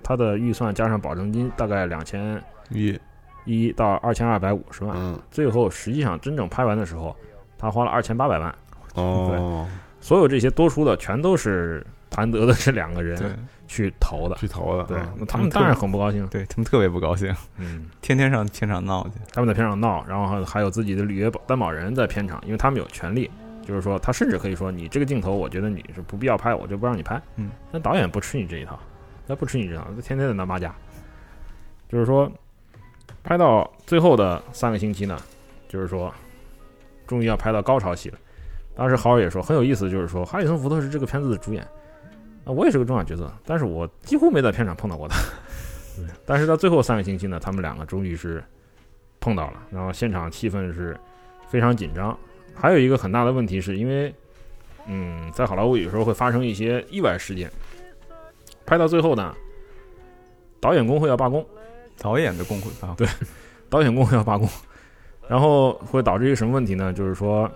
B: 它的预算加上保证金大概两千
A: 一，
B: 一到二千二百五十万。
A: 嗯，
B: 最后实际上真正拍完的时候，他花了二千八百万。
A: 哦，
B: 所有这些多出的全都是谭德的这两个
C: 对
B: 人去投的。
A: 去投的，
B: 对他们当然很不高兴。
C: 对他们特别不高兴，
B: 嗯，[LAUGHS]
C: 天天上片场闹去，
B: 他们在片场闹，然后还有自己的履约保担保人在片场，因为他们有权利，就是说他甚至可以说你这个镜头，我觉得你是不必要拍，我就不让你拍。
C: 嗯，
B: 那导演不吃你这一套，他不吃你这套，他天天在那骂架。就是说，拍到最后的三个星期呢，就是说，终于要拍到高潮戏了。当时豪尔也说很有意思，就是说哈里森福特是这个片子的主演，啊，我也是个重要角色，但是我几乎没在片场碰到过他。[LAUGHS] 但是到最后三个星期呢，他们两个终于是碰到了，然后现场气氛是非常紧张。还有一个很大的问题是因为，嗯，在好莱坞有时候会发生一些意外事件，拍到最后呢，导演工会要罢工，
C: 导演的工会啊，
B: 对导演工会要罢工，然后会导致一个什么问题呢？就是说，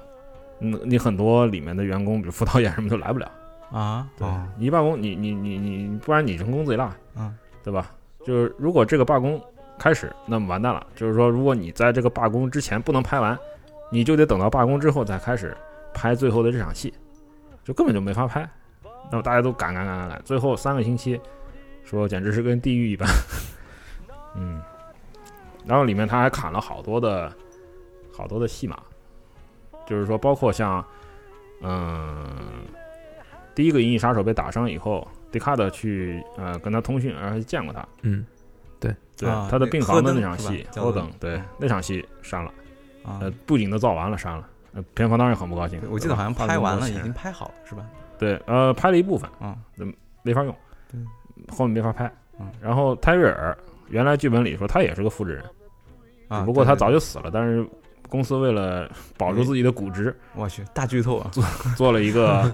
B: 嗯，你很多里面的员工，比如副导演什么都来不了。
C: 啊，
B: 对
C: 哦，
B: 你一罢工，你你你你，不然你成功最大，
C: 嗯，
B: 对吧？就是如果这个罢工开始，那么完蛋了。就是说，如果你在这个罢工之前不能拍完，你就得等到罢工之后再开始拍最后的这场戏，就根本就没法拍。那么大家都赶赶赶赶赶，最后三个星期，说简直是跟地狱一般。[LAUGHS] 嗯，然后里面他还砍了好多的好多的戏码，就是说，包括像嗯。第一个《银翼杀手》被打伤以后，迪卡德去呃跟他通讯，而且见过他。
D: 嗯，
B: 对。
C: 啊
B: 他的病房的那场戏
C: 是，吧？叫
B: 高等对那场戏删了，
C: 啊。
B: 呃，布景都造完了删了，呃，片方当然很不高兴。
C: 我记得好像
B: 花
C: 拍完了，已经拍好了是吧？
B: 对，呃，拍了一部分，
C: 啊，
B: 没法用，
C: 对，
B: 后面没法拍。
C: 嗯
B: 然后泰瑞尔原来剧本里说他也是个复制人，
C: 啊，
B: 只不过他
C: 对对
B: 早就死了，但是公司为了保住自己的骨殖，
C: 我去大剧透啊，
B: 做 [LAUGHS] 做了一个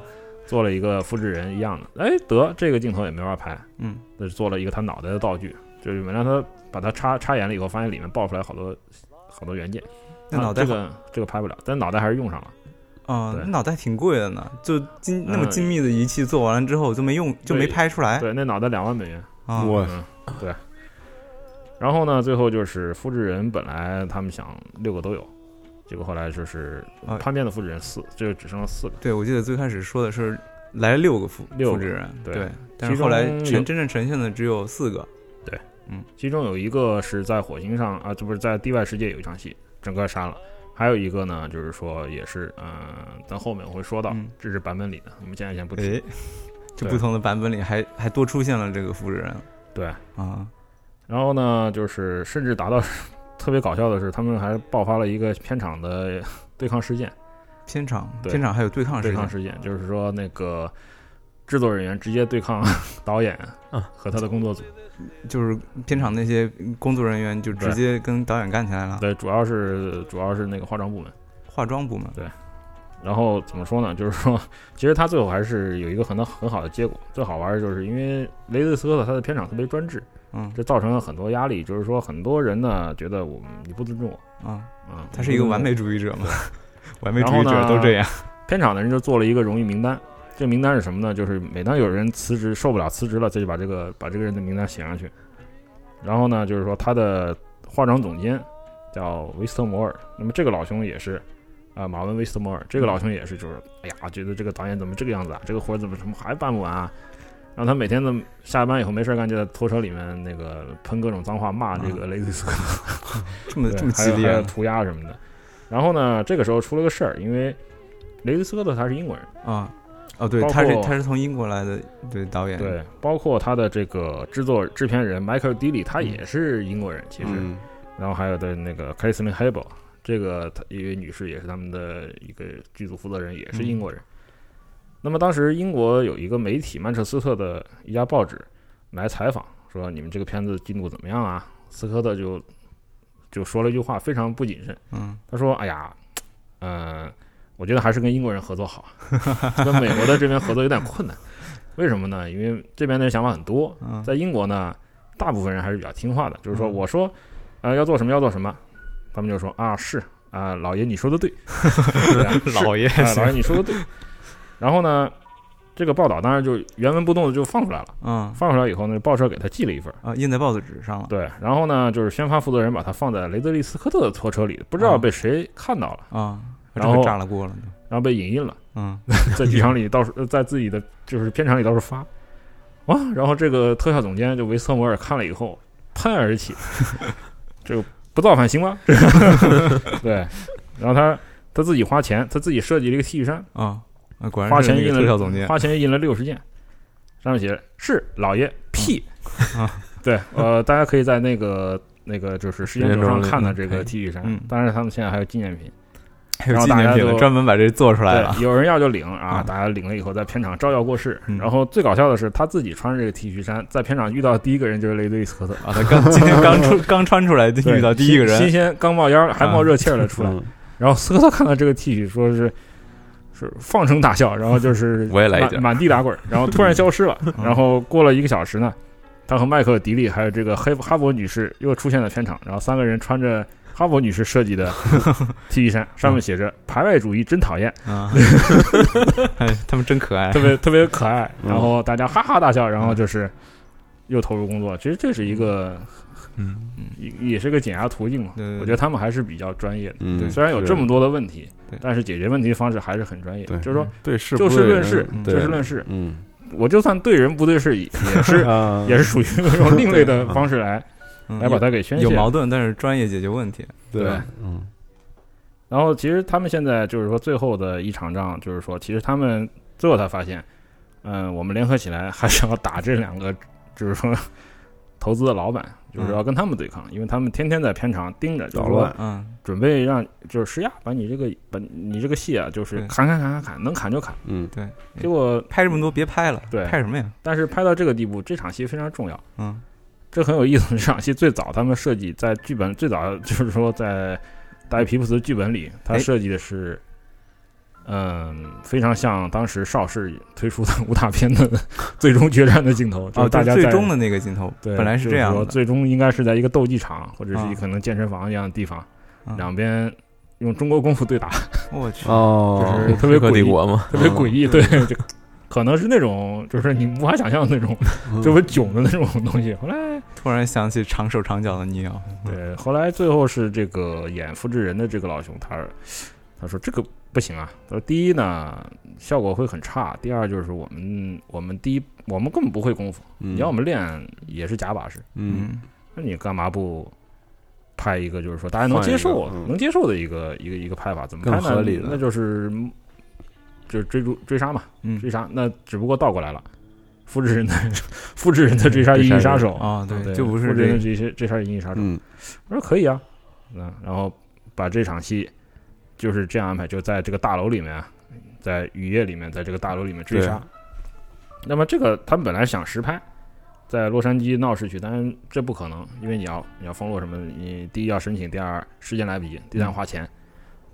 B: 做了一个复制人一样的。哎，得这个镜头也没法拍，
C: 嗯，
B: 那是做了一个他脑袋的道具，就是原来他把它插插眼了以后，发现里面爆出来好多好多元件。啊
C: 那脑袋
B: 这个这个拍不了，但脑袋还是用上了。
C: 啊，
B: 对
C: 那脑袋挺贵的呢，就精那么
B: 嗯
C: 精密的仪器做完了之后就没用，就没拍出来
B: 对，那脑袋两万美元。
C: 啊。
A: 我
B: 嗯，对。然后呢，最后就是复制人，本来他们想六个都有，结果后来就是
C: 啊
B: 叛变的复制人四，这就只剩了四个。
C: 对，我记得最开始说的是来了六个复
B: 六个
C: 复制人，
B: 对
C: 对，但是后来呈真正呈现的只有四个。
B: 对，嗯其中有一个是在火星上啊，这不是在地外世界有一场戏，整个杀了；还有一个呢，就是说也是，嗯、等后面我会说到，
C: 嗯
B: 这是版本里的，我们现在先不提。
C: 哎，就不同的版本里还还多出现了这个复制人
B: 对，
C: 啊，
B: 然后呢，就是甚至达到特别搞笑的是，他们还爆发了一个片场的 [LAUGHS] 对抗事件。
C: 片场
B: 对
C: 片场还有对抗事件
B: 对抗事件，就是说那个制作人员直接对抗 [LAUGHS] 导演
D: 啊
B: 和他的工作组。
C: 就是片场那些工作人员就直接跟导演干起来了，
B: 对，主要是主要是那个化妆部门。
C: 化妆部门对
B: 然后怎么说呢？就是说，其实他最后还是有一个很很好的结果。最好玩的就是因为雷德斯科特他的片场特别专制，
C: 嗯
B: 这造成了很多压力。就是说，很多人呢觉得我你不尊重我
C: 啊，
B: 啊，
C: 他是一个完美主义者嘛，完美主义者都这样。
B: 片场的人就做了一个荣誉名单。这名单是什么呢？就是每当有人辞职受不了辞职了，他就把这个把这个人的名单写上去。然后呢，就是说他的化妆总监叫维斯特摩尔。那么这个老兄也是啊、马文威斯特摩尔。这个老兄也是，就是哎呀，觉得这个导演怎么这个样子啊？这个活怎么怎么还办不完啊？然后他每天呢下班以后没事干，就在拖车里面那个喷各种脏话，骂这个雷迪斯科
C: 这么 [LAUGHS] 这么激烈啊
B: 涂鸦什么的。然后呢，这个时候出了个事儿，因为雷迪斯科特他是英国人，
C: 啊。哦，对，他是他是从英国来的，对导演，
B: 对，包括他的这个制作制片人迈克尔·迪里，他也是英国人，其实。
A: 嗯
B: 然后还有的那个凯里斯琳·黑伯，这个她一位女士也是他们的一个剧组负责人，也是英国人。那么当时英国有一个媒体曼彻斯特的一家报纸来采访，说你们这个片子进度怎么样啊？斯科特就就说了一句话，非常不谨慎。
C: 嗯
B: 他说：“哎呀，嗯、我觉得还是跟英国人合作好，跟美国的这边合作有点困难。为什么呢？因为这边的人想法很多，
C: 嗯，
B: 在英国呢，大部分人还是比较听话的，就是说
C: 嗯
B: 我说，呃，要做什么要做什么，他们就说啊 [LAUGHS] 是啊，老爷你说的对，
C: 老爷
B: 啊老爷你说的对。然后呢，这个报道当然就原文不动的就放出来了，
C: 嗯。
B: 放出来以后呢，报社给他寄了一份。
C: 啊，印在报纸上了，
B: 对，然后呢，就是宣发负责人把它放在雷德利·斯科特的拖车里，不知道被谁看到了，
C: 啊，
B: 然后
C: 炸了锅了，
B: 然后被影印了，
C: 嗯。[LAUGHS]
B: 在剧场里到处，呃在自己的就是片场里到处发，哇！然后这个特效总监就维斯特摩尔看了以后喷而起，[LAUGHS] 这个不造反行吗？[LAUGHS] 对，然后他他自己花钱，他自己设计了一个 T 恤衫，
C: 啊，
B: 花钱印了
C: 特效总监，
B: 花钱印了六十件，上面写着是老爷屁 [LAUGHS]
C: 啊，
B: 对，呃，大家可以在那个那个就是时间轴上看到这个 T 恤衫
C: 嗯，
B: 当然他们现在还有纪念品。
C: 还有
B: 然后
C: 纪念品了，
B: 大家就
C: 专门把这做出来了，
B: 有人要就领啊，
C: 嗯
B: 大家领了以后在片场照耀过世。
C: 嗯
B: 然后最搞笑的是，他自己穿着这个 T 恤衫，在片场遇到的第一个人就是雷德利·斯科特，
C: 啊，他刚今天刚出 [LAUGHS] 刚穿出来就遇到第一个
B: 人新，鲜刚冒烟，还冒热气儿了出来。
A: 嗯
B: 然后斯科特看到这个 T 恤，说是是放声大笑，然后就是 [LAUGHS]
D: 我也来一件
B: 满满地打滚，然后突然消失了。[LAUGHS]
C: 嗯
B: 然后过了一个小时呢，他和麦克·迪利还有这个黑哈佛女士又出现在片场，然后三个人穿着。哈佛女士设计的 [LAUGHS] T 恤衫，上面写着“排外主义真讨厌”，
C: 啊，哎，他们真可爱
B: 特，别特别可爱，
A: 嗯
B: 然后大家哈哈大笑，然后就是又投入工作。其实这是一个
D: 嗯，
B: 也也是个减压途径嘛。我觉得他们还是比较专业的，
A: 嗯，
B: 虽然有这么多的问题，但是解决问题的方式还是很专业。
A: 对，
B: 就是说
A: 对事
B: 就事论事，就事论事。
A: 嗯，
B: 我就算对人不对事，也也是 [LAUGHS]
A: 啊，
B: 也是属于那种另类的方式来
C: 嗯。
B: 来把它给宣泄。
C: 有矛盾，但是专业解决问题，
A: 对
B: 对，
A: 嗯。
B: 然后其实他们现在就是说最后的一场仗，就是说其实他们最后才发现，嗯，我们联合起来还是要打这两个，就是说投资的老板，就是要跟他们对抗，因为他们天天在片场盯着，就是说
A: 捣乱
C: 嗯
B: 准备让就是施压，把你这个把你这个戏啊，就是砍砍砍砍砍，能砍就砍。
A: 嗯
C: 对，
B: 结果
C: 拍这么多别拍了，
B: 对
C: 拍什么呀？
B: 但是拍到这个地步，这场戏非常重要。
C: 嗯
B: 这很有意思。这场戏最早他们设计在剧本最早就是说在大卫皮普斯的剧本里，他
C: 哎
B: 设计的是，嗯，非常像当时邵氏推出的武打片的 [LAUGHS] 最终决战的镜头，就
C: 哦，
B: 是大家在
C: 最终的那个镜头，
B: 对，
C: 本来是这样
B: 最终应该是在一个斗技场或者是
C: 一
B: 可能健身房一样的地方，
C: 嗯
B: 两边用中国功夫对打，
C: 我去，[LAUGHS]
A: 哦，
B: 就是特别诡异
D: 帝国嘛，
B: 特别诡异，
C: 嗯。
B: 对，就可能是那种就是你无法想象的那种
A: 嗯。
B: 特别囧的那种东西。后来
C: 突然想起长手长脚的尼奥，
B: 对，后来最后是这个演复制人的这个老兄，他他说这个不行啊。他说第一呢，效果会很差；第二就是我们我们第一我们根本不会功夫，
A: 嗯。
B: 你要我们练也是假把式，
A: 嗯。
B: 那你干嘛不拍一个就是说大家能接受、
A: 嗯。
B: 能接受的一个一个一个拍法，怎么拍呢？那就是就是追逐追杀嘛，
C: 嗯。
B: 追杀，那只不过倒过来了。复制人的 [LAUGHS] 复制人的追杀银翼杀手。
C: 啊，
B: 对，
C: 对，就不是
B: 复制人的
C: 这
B: 这些追杀银翼杀手。
A: 嗯。
B: 我说可以啊，嗯，然后把这场戏就是这样安排，就在这个大楼里面啊，在雨夜里面，在这个大楼里面追杀。那么这个他们本来想实拍，在洛杉矶闹市区，但是这不可能，因为你要你要封路什么，你第一要申请，第二时间来不及，第三花钱，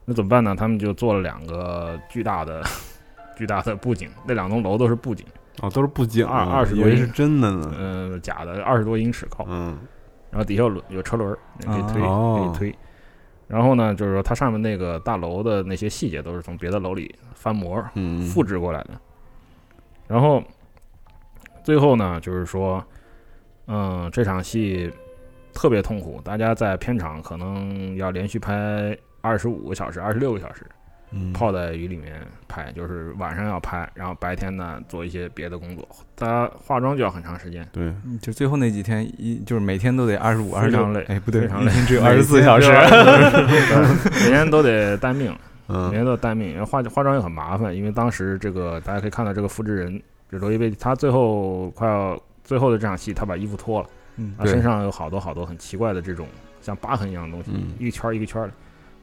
B: 那怎么办呢？他们就做了两个巨大的 [LAUGHS] 巨大的布景，那两栋楼都是布景，
A: 哦，都是布景
B: 二
A: 啊
B: 20多英
A: 以为是真的呢。
B: 呃，假的，二十多英尺高，
A: 嗯
B: 然后底下有轮有车轮可以推，
A: 哦
B: 可以推。然后呢，就是说它上面那个大楼的那些细节都是从别的楼里翻模
A: 嗯，
B: 复制过来的。然后最后呢，就是说，嗯，这场戏特别痛苦，大家在片场可能要连续拍二十五个小时、二十六个小时，
A: 嗯
B: 泡在雨里面拍，就是晚上要拍，然后白天呢做一些别的工作，大家化妆就要很长时间。
A: 对，
C: 嗯就最后那几天一就是每天都得二十五、二十六
B: 非常累
C: 哎，不对，
B: 非常累。
C: 一天只有二十四 [LAUGHS] 小时。[LAUGHS]
B: 每天都得待命，每
A: 嗯
B: 天都得待命，因为化化妆也很麻烦。因为当时这个大家可以看到，这个复制人，就罗伊贝，他最后快要最后的这场戏，他把衣服脱了，
C: 嗯。
B: 他身上有好多好多很奇怪的这种像疤痕一样的东西，
A: 嗯。
B: 一个圈儿一个圈儿的。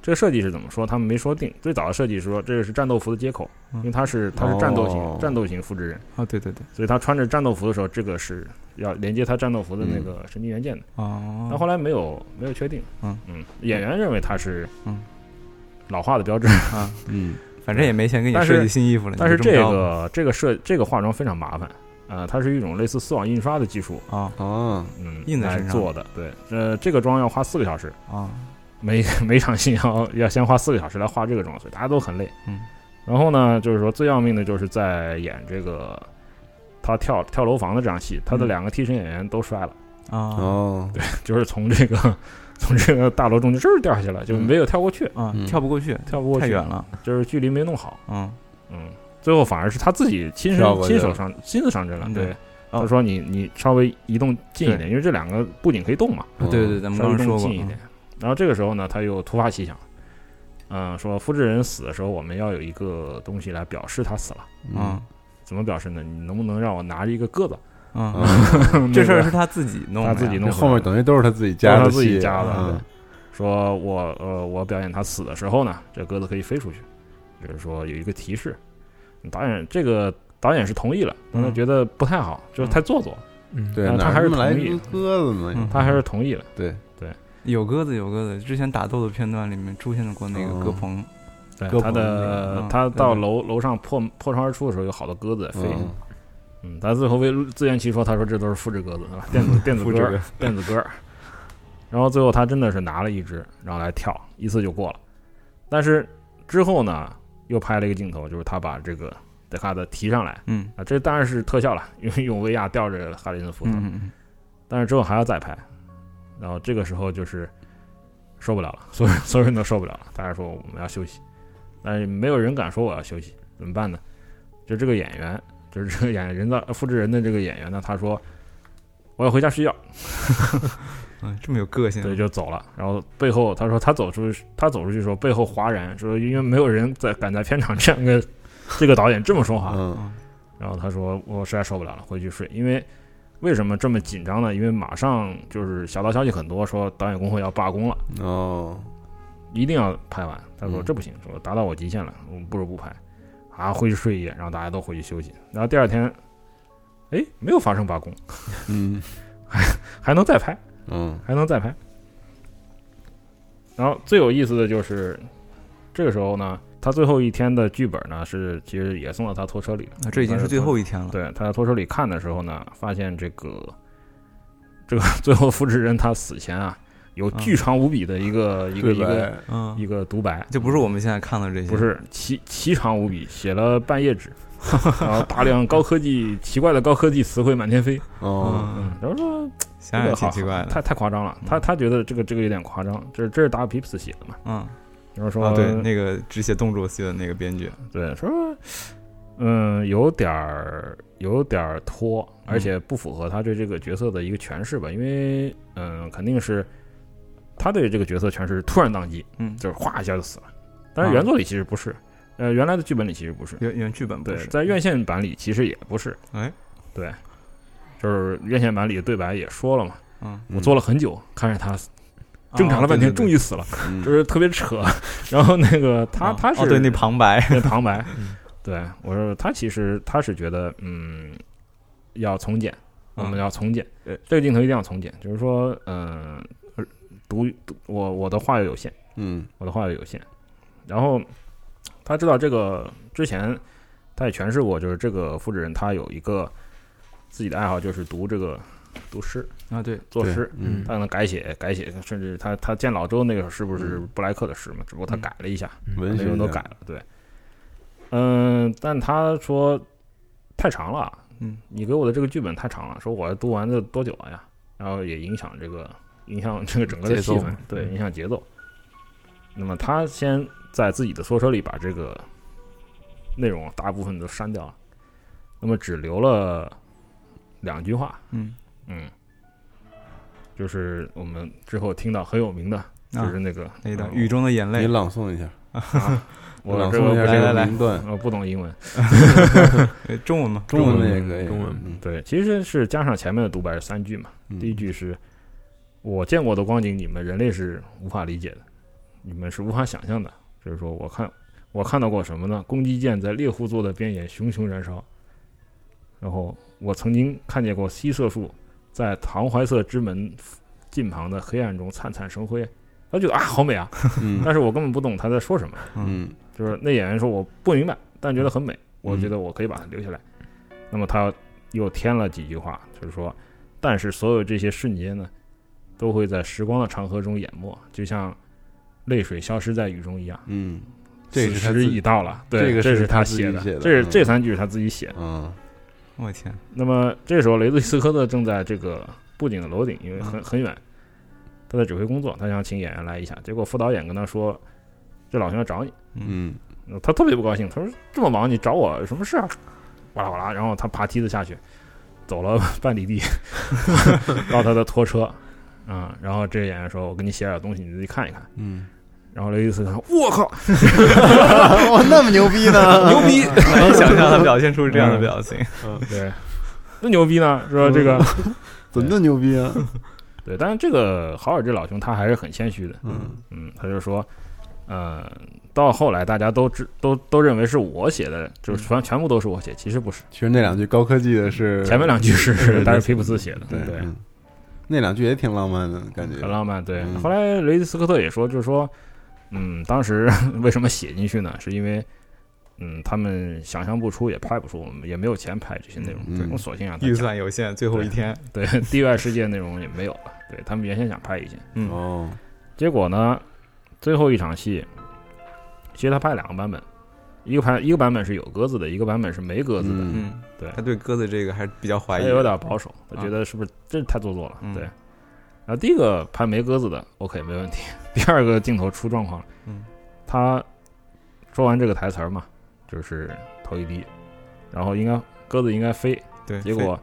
B: 这个设计是怎么说？他们没说定。最早的设计是说这个是战斗服的接口，
C: 嗯
B: 因为他是他是战斗型、
A: 哦
B: 战斗型复制人，
C: 哦，对对对，
B: 所以他穿着战斗服的时候，这个是要连接他战斗服的那个神经元件的。
C: 哦，
B: 但后来没有没有确定。
C: 嗯
B: 嗯，演员认为他是
C: 嗯
B: 老化的标志，
C: 啊，
A: 嗯
C: 反正也没钱给你设计新衣服了，
B: 但是这个这个设这个化妆非常麻烦。呃，它是一种类似丝网印刷的技术，
C: 啊
A: 啊，
B: 嗯，
C: 印在身上
B: 做的。对，呃，这个妆要花四个小时，
C: 啊，
B: 每 [LAUGHS] 每场戏要要先花四个小时来画这个妆，所以大家都很累。
C: 嗯，
B: 然后呢，就是说最要命的就是在演这个他跳跳楼房的这场戏，他的
C: 嗯
B: 两个替身演员都摔了，
C: 啊
A: 哦，[LAUGHS]
B: 就是从这个从这个大楼中间这儿掉下去了，就没有跳过去，
C: 啊
A: 嗯，
C: 跳不过去，
B: 跳不过去，
C: 太远了，
B: 就是距离没弄好。
C: 嗯
B: 嗯，最后反而是他自己亲身亲手上亲自上阵了。
C: 嗯
B: 对，
C: 哦
B: 他说你你稍微移动近一点，因为这两个不仅可以动嘛，
A: 嗯
C: 对对对，咱们说过
B: 动近一点。然后这个时候呢，他又突发奇想，嗯，说复制人死的时候，我们要有一个东西来表示他死了。
C: 嗯
B: 怎么表示呢？你能不能让我拿着一个鸽子？
C: 嗯，
A: 嗯，
C: 这事儿是他自己弄的，
B: 他自己弄
A: 这后面等于都是他自己加的
B: 他自己
A: 戏
B: 加的
A: 嗯
B: 说我呃，我表演他死的时候呢，这鸽子可以飞出去，就是说有一个提示。导演这个导演是同意了，但他
C: 嗯
B: 觉得不太好，就是太做作，
D: 嗯，
A: 对，
B: 但他还是同意
A: 鸽子呢
C: 嗯？
B: 他还是同意了。
A: 对，
C: 有鸽子有鸽子，之前打斗的片段里面出现过那个
A: 哦
C: 鸽棚，
B: 对他的
C: 嗯
B: 他到楼楼上破破窗而出的时候，有好多鸽子在飞。
A: 嗯
B: 嗯，他最后为自圆其说，他说这都是复制鸽子，对吧？电子 [LAUGHS] 电子鸽电子鸽儿。然后最后他真的是拿了一只，然后来跳，一次就过了。但是之后呢，又拍了一个镜头，就是他把这个德卡的提上来
C: 嗯
B: 啊，这当然是特效了，因为用威亚吊着哈里森福
C: 嗯
B: 但是之后还要再拍，然后这个时候就是受不了了，[LAUGHS] 所有所有人都受不了了，大家说我们要休息，但是没有人敢说我要休息，怎么办呢？就这个演员，就是这个演人的复制人的这个演员呢，他说我要回家睡觉，
C: 嗯，[LAUGHS] 这么有个性，
B: 对，就走了。然后背后他说他走出去，他走出去的时候背后哗然，说因为没有人在敢在片场这样跟这个导演这么说话，
A: 嗯
C: 嗯
B: 然后他说我实在受不了了，回去睡。因为为什么这么紧张呢？因为马上就是小道消息很多，说导演工会要罢工了，
A: 哦，
B: 一定要拍完。他说
A: 嗯
B: 这不行，说达到我极限了，我们不如不拍，啊，回去睡一夜，然后大家都回去休息。然后第二天，哎，没有发生罢工，
A: 嗯 [LAUGHS]
B: 还能再拍，
A: 嗯
B: 还能再拍。然后最有意思的就是这个时候呢，他最后一天的剧本呢是其实也送到他拖车里了。
C: 啊，这已经是最后一天了，
B: 对，他在拖车里看的时候呢，发现这个这个最后复制人他死前啊，有巨长无比的一个、一个一个，
C: 嗯，
B: 一个独白，
C: 就不是我们现在看的这些，
B: 不是奇奇长无比，写了半页纸，[LAUGHS] 然后大量高科技奇怪的高科技词汇满天飞。
A: 哦，
B: 嗯，然后说
C: 想想也挺奇怪的，
B: 太太夸张了，他他觉得这个这个有点夸张，这这是达皮普斯写的嘛，
C: 嗯
B: 然后说、
C: 啊，对，那个只写动作戏的那个编剧，
B: 对，说，嗯，有点儿有点儿拖，而且不符合他对这个角色的一个诠释吧，因为嗯，肯定是他对这个角色诠释突然宕机，
C: 嗯，
B: 就是哗一下就死了。但是
C: 啊
B: 原作里其实不是，呃，原来的剧本里其实不是，
C: 原原剧本不，是，
B: 在院线版里其实也不是，
C: 哎，
B: 对，就是院线版里的对白也说了嘛，
C: 嗯，
B: 我做了很久，看着他挣扎了半天，终于死了，
A: 嗯。
B: 就是特别扯。然后那个他他是
C: 哦对那旁白，
B: 那旁白 [LAUGHS]
D: 嗯，
B: 对我说他其实他是觉得嗯要从简，我们
C: 嗯。
B: 要从简，
C: 对
B: 这个镜头一定要从简，就是说嗯读读我我的话又有限，
A: 嗯。
B: 我的话又有限，然后他知道这个之前他也诠释过，就是这个复制人他有一个自己的爱好，就是读这个读诗
C: 啊，对，
B: 作诗。
A: 嗯
B: 他可能改写改写，甚至他他见老周那个时候是不是
A: 嗯
B: 布莱克的诗嘛？只不过他
C: 嗯
B: 改了一下，
A: 文学
B: 内容都改了。对，嗯，但他说太长了，
C: 嗯，
B: 你给我的这个剧本太长了，说我读完这多久了呀？然后也影响这个影响这个整个的气氛对，
D: 嗯
B: 影响节奏。那么他先在自己的缩车里把这个内容大部分都删掉了，那么只留了两句话，
C: 嗯，
B: 嗯，就是我们之后听到很有名的，就
C: 啊
B: 是那个嗯
C: 那一段雨中的眼泪
A: 你
C: 泪，
A: 朗诵一下，
B: 啊，[LAUGHS] 我
A: 朗诵一下这个
C: 来来来
A: 名段，
B: 我不懂英文，[LAUGHS]
C: 呃中文吗，
A: 中文的
D: 文
A: 也可以，
D: 中文
A: 嗯
B: 对，其实是加上前面的独白是三句嘛。
A: 嗯
B: 第一句是我见过的光景，你们人类是无法理解的，你们是无法想象的。就是说我看我看到过什么呢？攻击舰在猎户座的边沿熊熊燃烧，然后我曾经看见过西色树在唐怀瑟之门近旁的黑暗中灿灿生辉。他觉得啊，[LAUGHS] 好美啊，
A: 嗯。
B: 但是我根本不懂他在说什么。
A: 嗯。
B: 就是那演员说我不明白，但觉得很美，我觉得我可以把它留下来。那么他又添了几句话，就是说，但是所有这些瞬间呢，都会在时光的长河中淹没，就像泪水消失在雨中一样。
A: 嗯，这
B: 此时已到了，对，
A: 这个
B: 是
A: 是他
B: 写的，这是
A: 嗯。
B: 这三句是他自己写的。
A: 嗯
C: 我天，
B: 那么这时候雷德斯科特正在这个布景的楼顶，因为很很远，他在指挥工作，他想请演员来一下，结果副导演跟他说，这老兄要找你。
A: 嗯
B: 呃他特别不高兴，他说：“这么忙，你找我有什么事啊？”哇啦哇啦，然后他爬梯子下去，走了半里地，[LAUGHS] 到他的拖车，嗯，然后这个演员说：“我给你写点东西，你自己看一看。
A: 嗯，”
B: 然后雷迪斯科说：“我靠，[LAUGHS]
A: 哇，那么牛逼呢？[LAUGHS]
B: 牛逼！
C: 难以想象他表现出这样的表情，嗯。
B: 对，那牛逼呢？说这个，[LAUGHS]
A: 怎么那牛逼啊？
B: 对，但是这个豪尔这老兄他还是很谦虚的，
A: 嗯。
B: 嗯，他就说，呃，到后来大家都知都都认为是我写的，就是全全部都是我写，其实不是，
A: 其实那两句高科技的是
B: 前面两句是但是皮普斯写的，
A: 对
B: 对，
A: 嗯。那两句也挺浪漫的感觉，
B: 很浪漫。对，
A: 嗯。
B: 后来雷迪斯科特也说，就是说，嗯，当时 [LAUGHS] 为什么写进去呢？是因为，嗯，他们想象不出，也拍不出，我们也没有钱拍这些内容，
A: 嗯
B: 对，我索性让他
C: 预算有限，最后一天，
B: 对 [LAUGHS] 地外世界内容也没有了，对他们原先想拍一些，
C: 嗯，
A: 哦，
B: 结果呢，最后一场戏，其实他拍了两个版本，一个拍一个版本是有鸽子的，一个版本是没鸽子的，
A: 嗯
C: 嗯，
B: 对
C: 他对鸽子这个还是比较怀疑的，
B: 他有点保守，他觉得是不是这太做作了？
C: 嗯
B: 对。然后第一个拍没鸽子的，OK 没问题。[LAUGHS] 第二个镜头出状况了，
C: 嗯，
B: 他说完这个台词儿嘛，就是头一低，然后应该鸽子应该飞，
C: 对，
B: 结果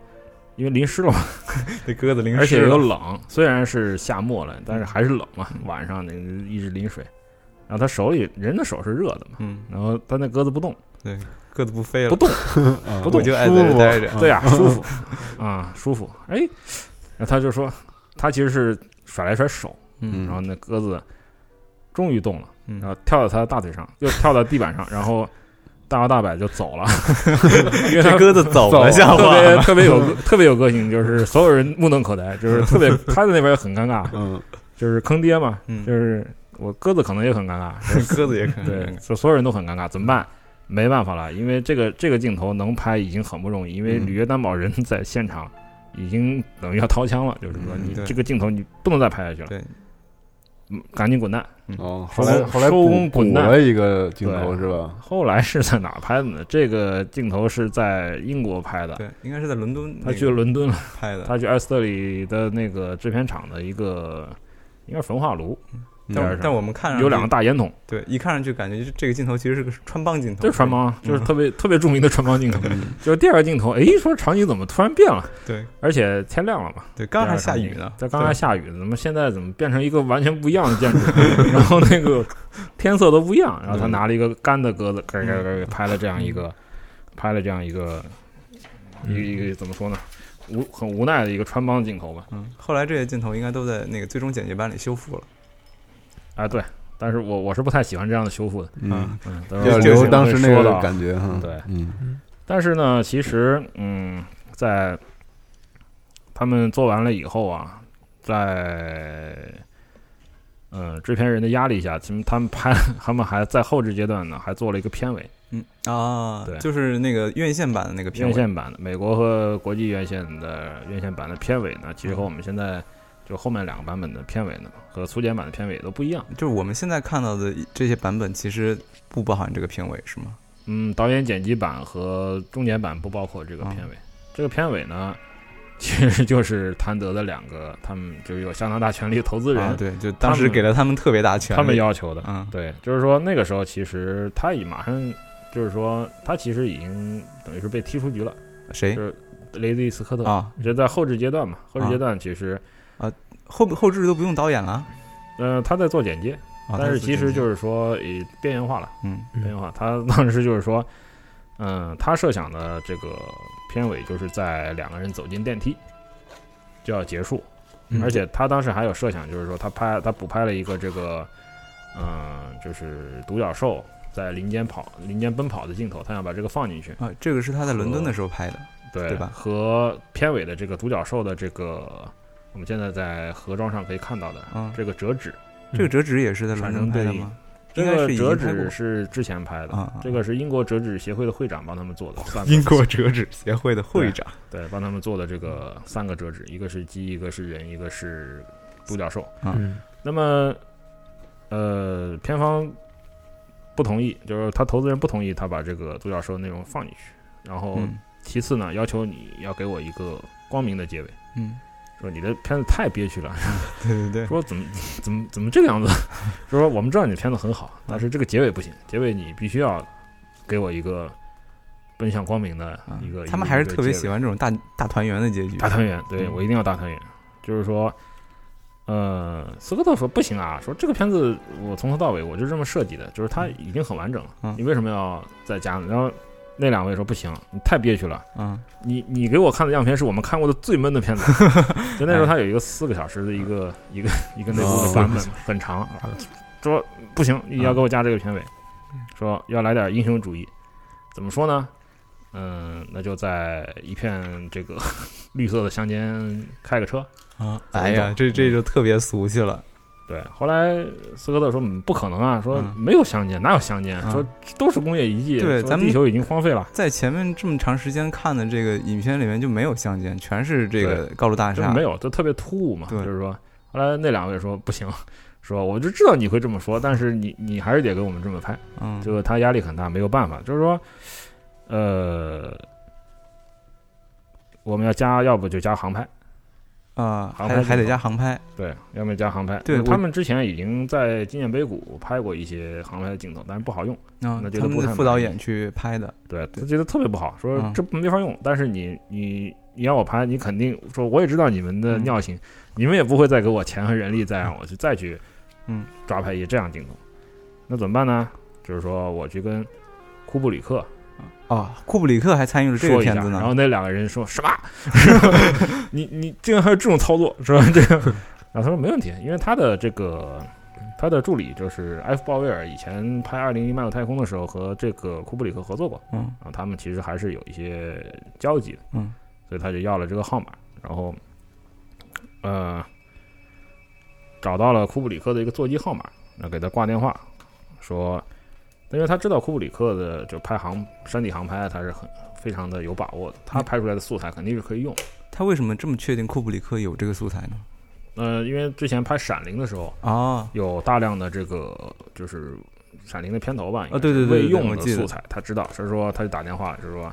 B: 因为淋湿了嘛，[LAUGHS]
C: 这鸽子淋湿
B: 而且又冷，虽然是夏末了，但是还是冷嘛，晚上那个一直淋水。然后他手里人的手是热的嘛，
C: 嗯，
B: 然后他那鸽子不动，对
C: 鸽子不飞了，
B: 不动，
A: 啊 [LAUGHS]
B: 不动。
C: 我就爱在这待着，
B: 对呀、舒服。啊，舒服。哎，然后他就说，他其实是甩来甩手，
C: 嗯。
B: 然后那鸽子终于动了，
C: 嗯。
B: 然后跳到他的大腿上，[LAUGHS] 又跳到地板上，然后大摇大摆就走了，[LAUGHS] 因为他
C: 这鸽子走
A: 走
C: 了，像
B: 特
C: 话。特？
B: 别特别有特别有个性，就是所有人目瞪口呆，[LAUGHS] 就是特别他在那边也很尴尬，
A: 嗯。
B: 就是坑爹嘛，
C: 嗯。
B: 就是我鸽子可能也很尴尬，
C: 鸽子也可能
B: 对，所所有人都很尴尬，怎么办？没办法了，因为这个这个镜头能拍已经很不容易，因为
A: 嗯。
B: 履约担保人在现场已经等于要掏枪了，就是说你这个镜头你不能再拍下去了，
C: 对，
B: 嗯，赶紧滚蛋。
A: 哦，后来后来
B: 收工滚蛋。
A: 了一个镜头是吧？
B: 后来是在哪拍的呢？这个镜头是在英国拍的，
C: 对，应该是在伦敦
B: 他去伦敦了，
C: 拍的，
B: 他去埃斯特里的那个制片厂的一个应该是焚化炉，
C: 但但我们看上
B: 有两个大烟筒，
C: 对，一看上去感觉这个镜头其实是个穿帮镜头，
B: 这是穿帮，就是
C: 嗯
B: 特别特别著名的穿帮镜头。
A: 嗯 [LAUGHS]
B: 就是第二个镜头，哎，说场景怎么突然变了？
C: 对
B: 而且天亮了嘛，
C: 对，刚还下雨呢，
B: 在刚才下雨，怎么现在怎么变成一个完全不一样的建筑？[LAUGHS] 然后那个天色都不一样，然后他拿了一个干的鸽子，咯咯咯拍了这样一个，拍了这样一个，一个一个怎么说呢？无很无奈的一个穿帮镜头吧。
C: 嗯，后来这些镜头应该都在那个最终剪辑版里修复了。
B: 啊，对，但是我我是不太喜欢这样的修复的。
A: 嗯，
B: 嗯，
A: 留当时那个感觉哈。
B: 对
A: 嗯
B: 但是呢，其实，嗯，在他们做完了以后啊，在嗯制片人的压力下，其实他们拍，他们还在后置阶段呢，还做了一个片尾，
C: 嗯啊，
B: 对
C: 就是那个院线版的那个片尾。
B: 院线版的，美国和国际院线的院线版的片尾呢，其实和我们现在就后面两个版本的片尾呢，和粗剪版的片尾都不一样。
C: 就是我们现在看到的这些版本，其实不包含这个片尾，是吗？
B: 嗯，导演剪辑版和中剪版不包括这个片尾。这个片尾呢，其实就是谭德的两个，他们就有相当大权力的投资人，
C: 啊，对，就当时给了他们特别大权力，
B: 他们要求的。
C: 嗯
B: 对，就是说那个时候其实他已马上，就是说他其实已经等于是被踢出局了。
C: 谁
B: 就是雷迪斯科特，
C: 啊？
B: 这在后置阶段嘛，后置阶段其实，
C: 后后置都不用导演了，
B: 呃，他在做剪接，
C: 啊
B: 但是其实就是是说也边缘化了。
C: 嗯
B: 边缘化。他当时就是说，嗯，他设想的这个片尾就是在两个人走进电梯就要结束，
C: 嗯
B: 而且他当时还有设想，就是说他拍他补拍了一个这个，嗯，就是独角兽在林间跑、林间奔跑的镜头，他想把这个放进去，
C: 啊，这个是他在伦敦的时候拍的，
B: 对
C: 对吧
B: 和片尾的这个独角兽的这个。我们现在在盒装上可以看到的
C: 嗯
B: 这个折纸，
C: 这个折纸也是在伦
B: 产
C: 敦
B: 生对应
C: 拍的吗？
B: 这个折纸是之前拍的，这个是英国折纸协会的会长帮他们做的。
C: 英国折纸协会的会长，
B: 对，帮他们做的这个三个折纸，一个是鸡，一个是人，一个是独角兽。
D: 嗯。
B: 那么，呃，片方不同意，就是他投资人不同意他把这个独角兽内容放进去。然后，
C: 嗯。
B: 其次呢，要求你要给我一个光明的结尾，
C: 嗯，
B: 说你的片子太憋屈了，[LAUGHS]
C: 对对对，
B: 说怎么 [LAUGHS] 怎么怎么这个样子？[LAUGHS] 说我们知道你的片子很好，但是这个结尾不行，结尾你必须要给我一个奔向光明的
C: 啊
B: 一个。
C: 他们还是特别喜
B: 欢
C: 欢这种大大团圆的结局，
B: 大团圆，对
C: 嗯
B: 我一定要大团圆。就是说，呃，斯科特说不行啊，说这个片子我从头到尾我就这么设计的，就是它已经很完整了，
C: 嗯
B: 你为什么要再加呢？然后那两位说不行，你太憋屈了。
C: 嗯。
B: 你你给我看的样片是我们看过的最闷的片子，[LAUGHS] 就那时候他有一个四个小时的一个一个 [LAUGHS] 一个内部的版本，很长。说不行，你要给我加这个片尾，说要来点英雄主义，怎么说呢？嗯，那就在一片这个 [LAUGHS] 绿色的乡间开个车。
C: 啊，
B: 走。
C: 哎呀，这这就特别俗气了，
B: 对，后来斯科特说嗯不可能啊，说
C: 嗯
B: 没有相间，哪有相间？
C: 嗯
B: 说都是工业遗迹，
C: 对咱们
B: 地球已经荒废了，
C: 在前面这么长时间看的这个影片里面就没有相间，全是这个高楼大厦，
B: 就是没有，就特别突兀嘛。就是说，后来那两位说不行，[LAUGHS] 说我就知道你会这么说，但是你你还是得给我们这么拍。
C: 嗯，
B: 就是他压力很大，没有办法，就是说，呃，我们要加，要不就加航拍，
C: 啊，
B: 航拍
C: 还还得加航拍，
B: 对，要么加航拍。
C: 对
B: 他们之前已经在纪念碑谷拍过一些航拍的镜头，但是不好用。
C: 啊
B: 那，觉得不
C: 他们的
B: 太
C: 副导演去拍的，
B: 对他觉得特别不好，说
C: 嗯
B: 这没法用。但是你你你要我拍，你肯定说我也知道你们的
C: 嗯
B: 尿性，你们也不会再给我钱和人力再让我去再去
C: 嗯
B: 抓拍一些这样镜头。那怎么办呢？就是说我去跟库布里克
C: 啊，库布里克还参与了这个片子呢，
B: 然后那两个人说什么？[LAUGHS] 你你竟然还有这种操作是吧？[LAUGHS] 这个，然后他说没问题，因为他的这个他的助理就是埃夫鲍威尔，以前拍《二零一漫游太空》的时候和这个库布里克合作过，
C: 嗯
B: 啊，他们其实还是有一些交集的，
C: 嗯，
B: 所以他就要了这个号码，然后呃找到了库布里克的一个座机号码，那给他挂电话说，因为他知道库布里克的就拍航山地航拍，他是很非常的有把握的，他拍出来的素材肯定是可以用。
C: 他为什么这么确定库布里克有这个素材呢？
B: 呃，因为之前拍《闪灵》的时候，
C: 啊，
B: 有大量的这个就是《闪灵》的片头吧，
C: 啊对对
B: 对未用的素材，他知道，所以说他就打电话，就是说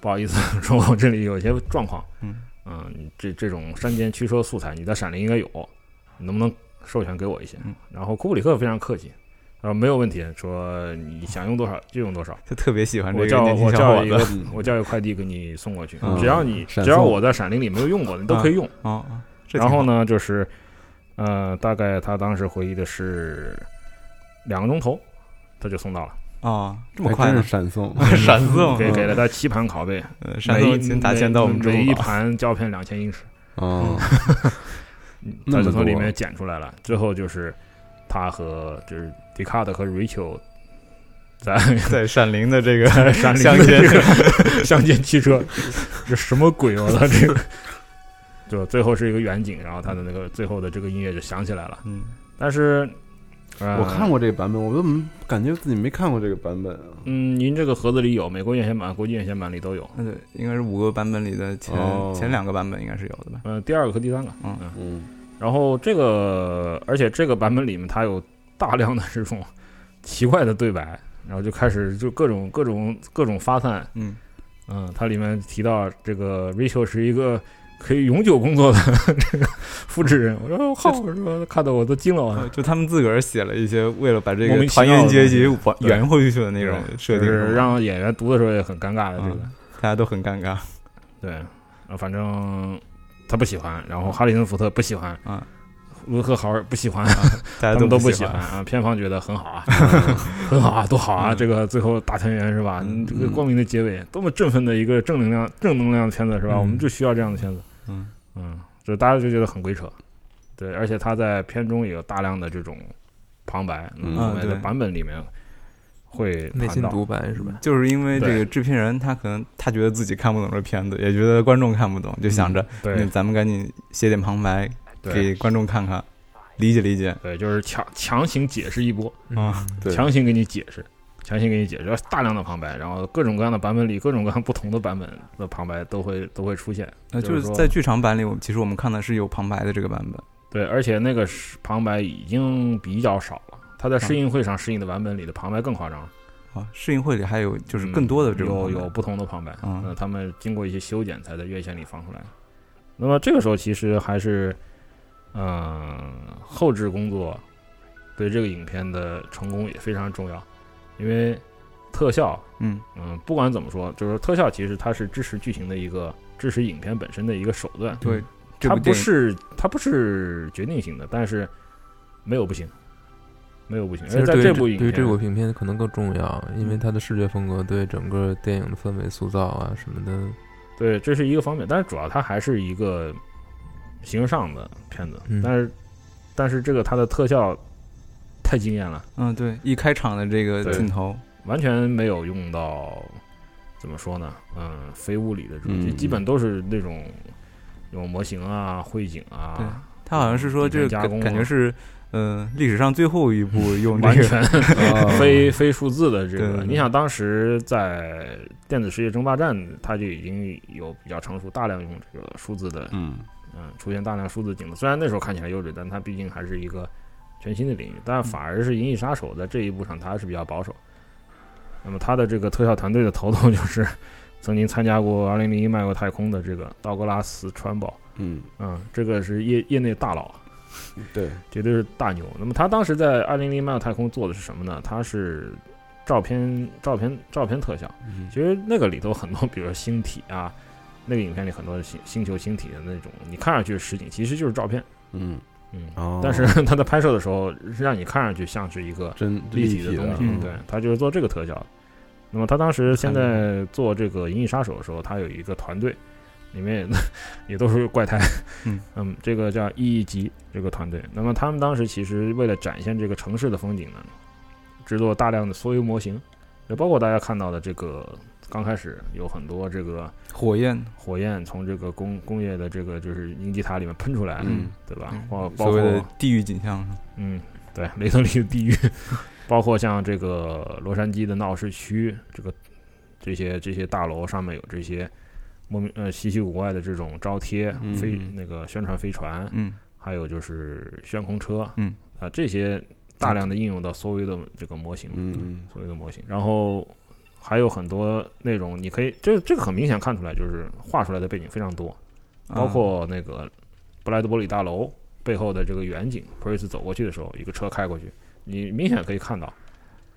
B: 不好意思，[LAUGHS] 说我这里有一些状况，
C: 嗯
B: 嗯，这这种山间驱车素材，你在《闪灵》应该有，你能不能授权给我一些
C: 嗯。
B: 然后库布里克非常客气，呃，没有问题，说你想用多少就用多少。
C: 他特别喜欢这
B: 我叫
C: 个
B: 我叫一个
C: 子。[LAUGHS]
A: 嗯
B: 我叫一个快递给你送过去，
A: 嗯
B: 只要你只要我在闪灵里没有用过的，你都可以用。
C: 哦，哦这挺好？
B: 然后呢，就是呃，大概他当时回忆的是两个钟头，他就送到了，
C: 啊，这么快呢？[LAUGHS]
A: 闪送，[LAUGHS]
C: 闪送，
B: 给
A: 嗯
B: 给了他七盘拷贝，
C: 呃闪送先打钱到我们支
B: 每一。盘胶片两千英尺，
A: 哦，
B: 嗯
A: 那么多
B: 他就从里面剪出来了。最后就是他和就是迪卡特和 Rachel 在 [LAUGHS]
C: 在闪灵的这个
B: 在山里
C: 乡
B: 面
C: 间
B: 这个乡间 [LAUGHS] 汽车，这什么鬼啊？他这个，就最后是一个远景，然后他的那个最后的这个音乐就响起来了。
C: 嗯，
B: 但是，呃、
A: 我看过这个版本，我怎么感觉自己没看过这个版本啊？
B: 嗯，您这个盒子里有美国院线版、国际院线版里都有。
C: 那对，应该是五个版本里的前
A: 哦
C: 前两个版本应该是有的吧？
B: 呃，第二个和第三个，
C: 嗯
B: 嗯，
A: 嗯，
B: 然后这个，而且这个版本里面它有大量的这种奇怪的对白，然后就开始就各种各种各种发散。
C: 嗯，
B: 嗯，它里面提到这个 Rachel 是一个可以永久工作的这个复制人，我说好，我说看得我都惊了。
C: 就他们自个儿写了一些为了把这个团
B: 名其妙的
C: 员阶级圆回去的那种
B: 对
C: 设定，
B: 就是让演员读的时候也很尴尬的这个。
C: 嗯大家都很尴尬。
B: 对，啊，反正他不喜欢，然后哈里森福特不喜欢，
C: 啊，
B: 卢克豪尔不喜欢，
C: 大家
B: 都都
C: 不
B: 喜欢啊。[LAUGHS] 片方觉得很好啊，[LAUGHS] 很好啊，多好啊！
C: 嗯
B: 这个最后大团圆是吧？这个光明的结尾，多么振奋的一个正能量、正能量的片子是吧？
C: 嗯
B: 我们就需要这样的片子。
C: 嗯
B: 嗯，就大家就觉得很鬼扯，对，而且他在片中也有大量的这种旁白，
A: 嗯
B: 后面的
C: 对
B: 版本里面会
D: 内心独白是吧？
C: 就是因为这个制片人他可能他觉得自己看不懂这片子，也觉得观众看不懂，就想着
B: 对
C: 那咱们赶紧写点旁白
B: 对
C: 给观众看看，理解理解。
B: 对，就是强强行解释一波，
C: 啊
D: 嗯，
B: 强行给你解释，强行给你解释，大量的旁白，然后各种各样的版本里，各种各样不同的版本的旁白都会都会出现。
C: 那，
B: 就
C: 是是在剧场版里，我们其实我们看的是有旁白的这个版本。
B: 对，而且那个是旁白已经比较少了。他在试映会上试映的版本里的旁白更夸张，
C: 啊，试映会里还有就是
B: 嗯
C: 更多的这种
B: 有有不同的旁白，
C: 嗯
B: 那他们经过一些修剪才在院线里放出来。那么这个时候其实还是，嗯、后置工作对这个影片的成功也非常重要，因为特效，
C: 嗯。
B: 嗯，不管怎么说，就是特效其实它是支持剧情的一个支持影片本身的一个手段，
C: 对，
B: 它不是它不是决定性的，但是没有不行，没有不行。
D: 其
B: 而在
D: 这
B: 这部影片，
D: 对于这部影片可能更重要，因为它的视觉风格对整个电影的氛围塑造啊什么的，
B: 对，这是一个方面，但是主要它还是一个形而上的片子，
D: 嗯。
B: 但是但是这个它的特效太惊艳了，
C: 嗯对，一开场的这个
B: 对
C: 镜头，
B: 完全没有用到怎么说呢？嗯，非物理的这种，
A: 嗯
B: 基本都是那种用模型啊、绘景啊，
C: 对他好像是说这个感
B: 片加工啊
C: 感觉是嗯历史上最后一部 [LAUGHS] 用这个
B: 完全
A: 啊 [LAUGHS]
B: 非非数字的这个，你想当时在电子世界争霸战，它就已经有比较成熟，大量用这个数字的，
A: 嗯
B: 嗯，出现大量数字镜头。虽然那时候看起来幼稚，但它毕竟还是一个全新的领域。但反而是《银翼杀手》在这一步上，它是比较保守。那么它的这个特效团队的头头就是 [LAUGHS] 曾经参加过《2001漫游太空》的这个道格拉斯·川宝，
A: 嗯，
B: 嗯，这个是业业内大佬，
A: 对，
B: 绝对是大牛。那么他当时在二零零漫游太空做的是什么呢？他是照片、照片、照片特效。
A: 嗯
B: 其实那个里头很多，比如说星体啊，那个影片里很多星星球、星体的那种，你看上去是实景，其实就是照片。
A: 嗯
B: 嗯，
A: 哦，
B: 但是他在拍摄的时候，让你看上去像是一个
A: 真
B: 立
A: 体
B: 体的东西。
C: 嗯
B: 对，他就是做这个特效的。那么他当时现在做这个《银翼杀手》的时候，他有一个团队，里面也 [LAUGHS] 也都是怪胎。
C: 嗯
B: 这个叫 E 级这个团队。那么他们当时其实为了展现这个城市的风景呢，制作大量的缩油模型，也包括大家看到的这个刚开始有很多这个
C: 火焰，
B: 火焰从这个工工业的这个就是鹰击塔里面喷出来，
A: 嗯。
B: 对吧？
C: 嗯？
B: 包包括
C: 地狱景象，
B: 嗯，对，雷德利的地狱，[LAUGHS] 包括像这个洛杉矶的闹市区，这个这些这些大楼上面有这些莫名呃稀奇古怪的这种招贴、
A: 嗯。
B: 飞那个宣传飞船，
C: 嗯。
B: 还有就是悬空车，
C: 嗯。
B: 啊这些大量的应用到所有的这个模型，
A: 嗯。
B: 所有的模型，然后还有很多内容，你可以这这个很明显看出来，就是画出来的背景非常多，包
C: 啊
B: 括那个布莱德伯里大楼背后的这个远景，Pris 走过去的时候，一个车开过去，你明显可以看到，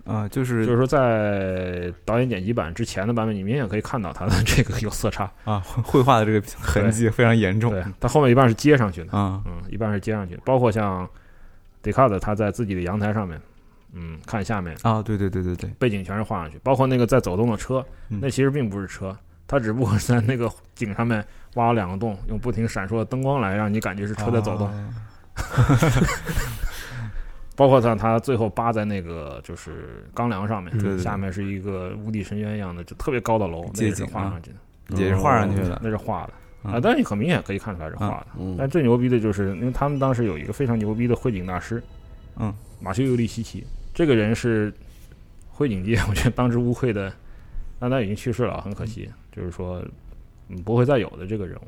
C: 啊，就是
B: 就是说在导演剪辑版之前的版本，你明显可以看到它的这个有色差，
C: 啊，绘画的这个痕迹非常严重。
B: 对，它后面一半是接上去的，
C: 啊，
B: 嗯，一半是接上去的，包括像 e a r d 他在自己的阳台上面，嗯，看下面。
C: 啊，对对对对对，
B: 背景全是画上去，包括那个在走动的车，
C: 嗯。
B: 那其实并不是车，它只不过是在那个井上面挖了两个洞，用不停闪烁的灯光来让你感觉是车在走动。
C: 啊 [LAUGHS]
B: 包括它它最后扒在那个就是钢梁上面，下面是一个无底深渊一样的，就特别高的楼，那也是画上去的，
C: 也是画上去的。
B: 那是画的。
C: 嗯。
B: 啊，但是你很明显可以看出来是画的。
A: 嗯
B: 但最牛逼的就是，因为他们当时有一个非常牛逼的绘景大师，
C: 嗯，
B: 马修尤利西奇，这个人是绘景界我觉得当之无愧的，但他已经去世了，很可惜，就是说嗯不会再有的这个人物。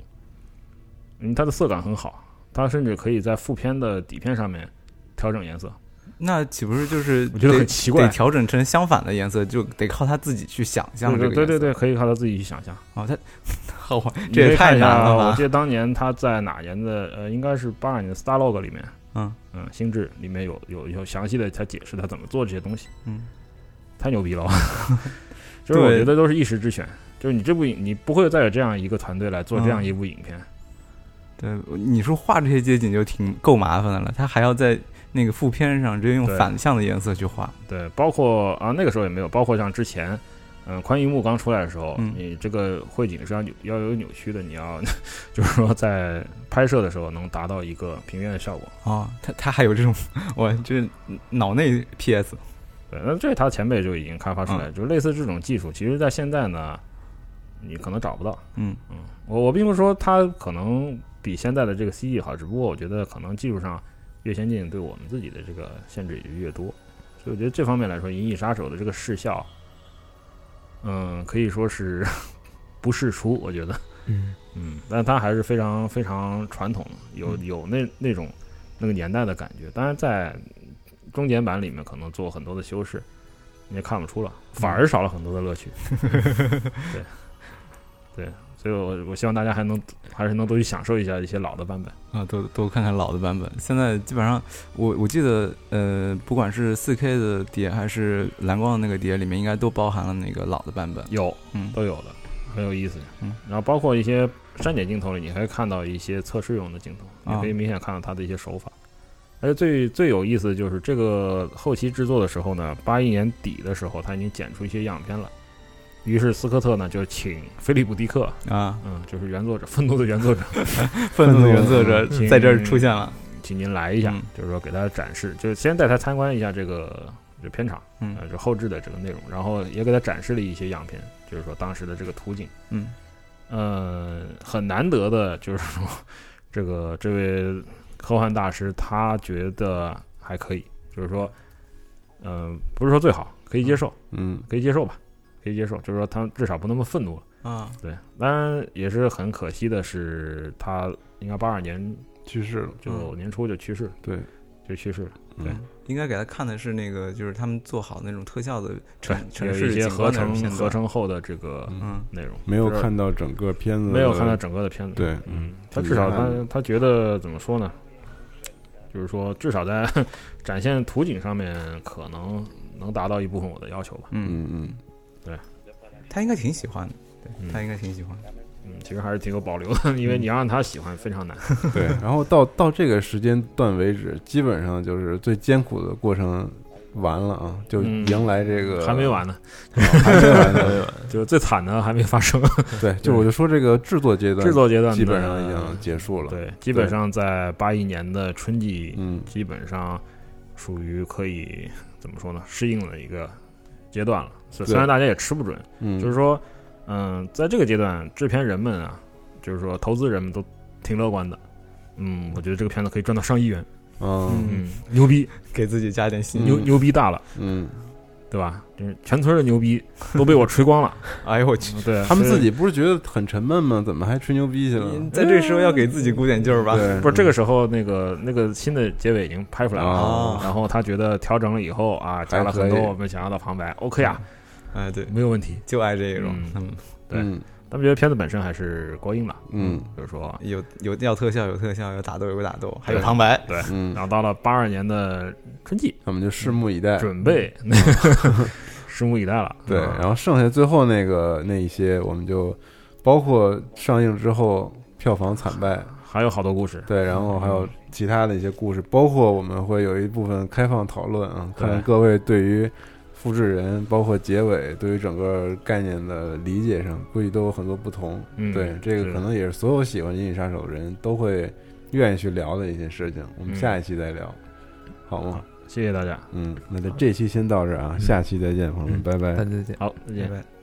B: 嗯，他的色感很好，他甚至可以在副片的底片上面调整颜色，
C: 那岂不是就是
B: 我觉得
C: 得
B: 很奇怪
C: 得调整成相反的颜色，就得靠他自己去想象这个
B: 对对对对，可以靠他自己去想象。
C: 哦，他 [LAUGHS] 好这也太难了吧
B: 我记？得当年他在哪年的呃，应该是八二年的 Starlog 里面，
C: 嗯。
B: 嗯，星智里面有有有详细的他解释他怎么做这些东西，
C: 嗯，
B: 太牛逼了，[LAUGHS] 就是我觉得都是一时之选，就是你这部影你不会再有这样一个团队来做这样
C: 嗯
B: 一部影片，
C: 对，你说画这些街景就挺够麻烦的了，他还要在那个副片上直接用反向的颜色去画。
B: 对，包括啊那个时候也没有，包括像之前。嗯，宽银幕刚出来的时候，
C: 嗯
B: 你这个绘景是要扭要有扭曲的，你要 [LAUGHS] 就是说在拍摄的时候能达到一个平面的效果。
C: 哦，他他还有这种，[LAUGHS] 我就是脑内 PS。
B: 对，那这他前辈就已经开发出
C: 嗯
B: 来，就是类似这种技术，其实在现在呢，你可能找不到。
C: 嗯
B: 嗯，我我并不是说它可能比现在的这个 CG 好，只不过我觉得可能技术上越先进，对我们自己的这个限制也就越多。所以我觉得这方面来说，《银翼杀手》的这个视效，嗯，可以说是 [LAUGHS] 不世出，我觉得。
D: 嗯
B: 嗯，但它还是非常非常传统，有
C: 嗯
B: 有那那种那个年代的感觉。当然，在中简版里面可能做很多的修饰，你也看不出了，反而少了很多的乐趣。[LAUGHS] 对，[LAUGHS] 对，所以我我希望大家还能还是能多去享受一下一些老的版本。
C: 啊，多多看看老的版本。现在基本上，我我记得，呃，不管是4 K 的碟还是蓝光的那个碟，里面应该都包含了那个老的版本。
B: 有，
C: 嗯
B: 都有的，很有意思。
C: 嗯，
B: 然后包括一些删减镜头里，你还可以看到一些测试用的镜头，
C: 啊
B: 你可以明显看到它的一些手法。而且最最有意思的就是这个后期制作的时候呢，八一年底的时候，它已经剪出一些样片了。于是斯科特呢就请菲利普·迪克，
C: 啊，
B: 嗯，就是原作者，愤怒的原作者，[LAUGHS]
C: 愤怒的原作者
B: 嗯
C: 在这儿出现了。
B: 请您来一下，
C: 嗯。
B: 就是说给他展示，就是先带他参观一下这个就片场，
C: 嗯。
B: 呃，这后置的这个内容，然后也给他展示了一些样片，就是说当时的这个图景。
C: 嗯。
B: 呃，很难得的就是说，这个这位科幻大师他觉得还可以，就是说，嗯、不是说最好，可以接受，
A: 嗯。
B: 可以接受吧，可以接受，就是说他至少不那么愤怒了。
C: 啊，
B: 对，当然也是很可惜的是，他应该八二年
A: 去世了，
B: 就年初就去世了，
A: 对，
B: 就去世了。对
A: 嗯
C: 应该给他看的是那个，就是他们做好那种特效的城城
B: 有一些
C: 市景观的
B: 合成
C: 片。
B: 合成后的这个
C: 嗯
B: 内容，
A: 没有看到整个片子，
B: 没有看到整个的片子。
A: 对
B: 嗯，他至少他他觉得怎么说呢？就是说，至少在 [LAUGHS] 展现图景上面，可能能达到一部分我的要求吧。
C: 嗯，
A: 嗯嗯，
C: 他应该挺喜欢的，对
B: 嗯
C: 他应该挺喜欢的。
B: 嗯，其实还是挺有保留的，[LAUGHS] 因为你要让他喜欢非常难。[LAUGHS]
A: 对。然后到到这个时间段为止，基本上就是最艰苦的过程完了啊，就
B: 嗯
A: 迎来这个
B: 还没，完呢，
A: 还没完呢。[LAUGHS]
B: 就是最惨的还没发生。
A: 对，就我就说这个制作阶段，
B: 制作阶段
A: 基本上已经结束了。，
B: 对，基本上在八一年的春季，
A: 嗯
B: 基本上属于可以怎么说呢，适应了一个阶段了。虽
A: 对
B: 虽然大家也吃不准，
A: 嗯，
B: 就是说，嗯，在这个阶段，制片人们啊，就是说投资人们都挺乐观的。嗯，我觉得这个片子可以赚到上亿元。
A: 嗯
B: 嗯，牛逼，
C: 给自己加点心。
B: 牛牛逼大了，
A: 嗯，
B: 对吧？就是全村的牛逼都被我吹光了。[LAUGHS]
C: 哎呦我去！
B: 对，
A: 他们自己不是觉得很沉闷吗？怎么还吹牛逼去了？
C: 你在这时候要给自己鼓点劲儿吧。
A: 对，
B: 不是这个时候，那个那个新的结尾已经拍出来了，
A: 哦
B: 然后他觉得调整了以后啊，加了很多我们想要的旁白，OK 啊，
C: 哎，对，
B: 没有问题。
C: 就爱这种。
B: 嗯
C: 嗯，
B: 对
A: 嗯
B: 但我觉得片子本身还是过硬的，
A: 嗯
B: 就是说，
C: 有有要特效有特效，有打斗有打斗，还有旁白。
B: 对，
A: 嗯
B: 然，后到了八二年的春季，
A: 我们就拭目以待。
B: 准备 [LAUGHS] 拭目以待了。
A: 对，
B: 嗯
A: 然后剩下最后那个那一些，我们就包括上映之后票房惨败，
B: 还有好多故事，
A: 对，然后还有其他的一些故事，包括我们会有一部分开放讨论啊，看各位对于复制人，包括结尾，对于整个概念的理解上，估计都有很多不同。
B: 嗯
A: 对，这个可能也是所有喜欢《银翼杀手》的人都会愿意去聊的一些事情。我们
B: 嗯
A: 下一期再聊，好吗？
B: 谢谢大家，
A: 嗯，那这这期先到这儿啊，下期再见，朋友们，拜拜
D: 大。家再见。
B: 好，再见
C: 拜。拜。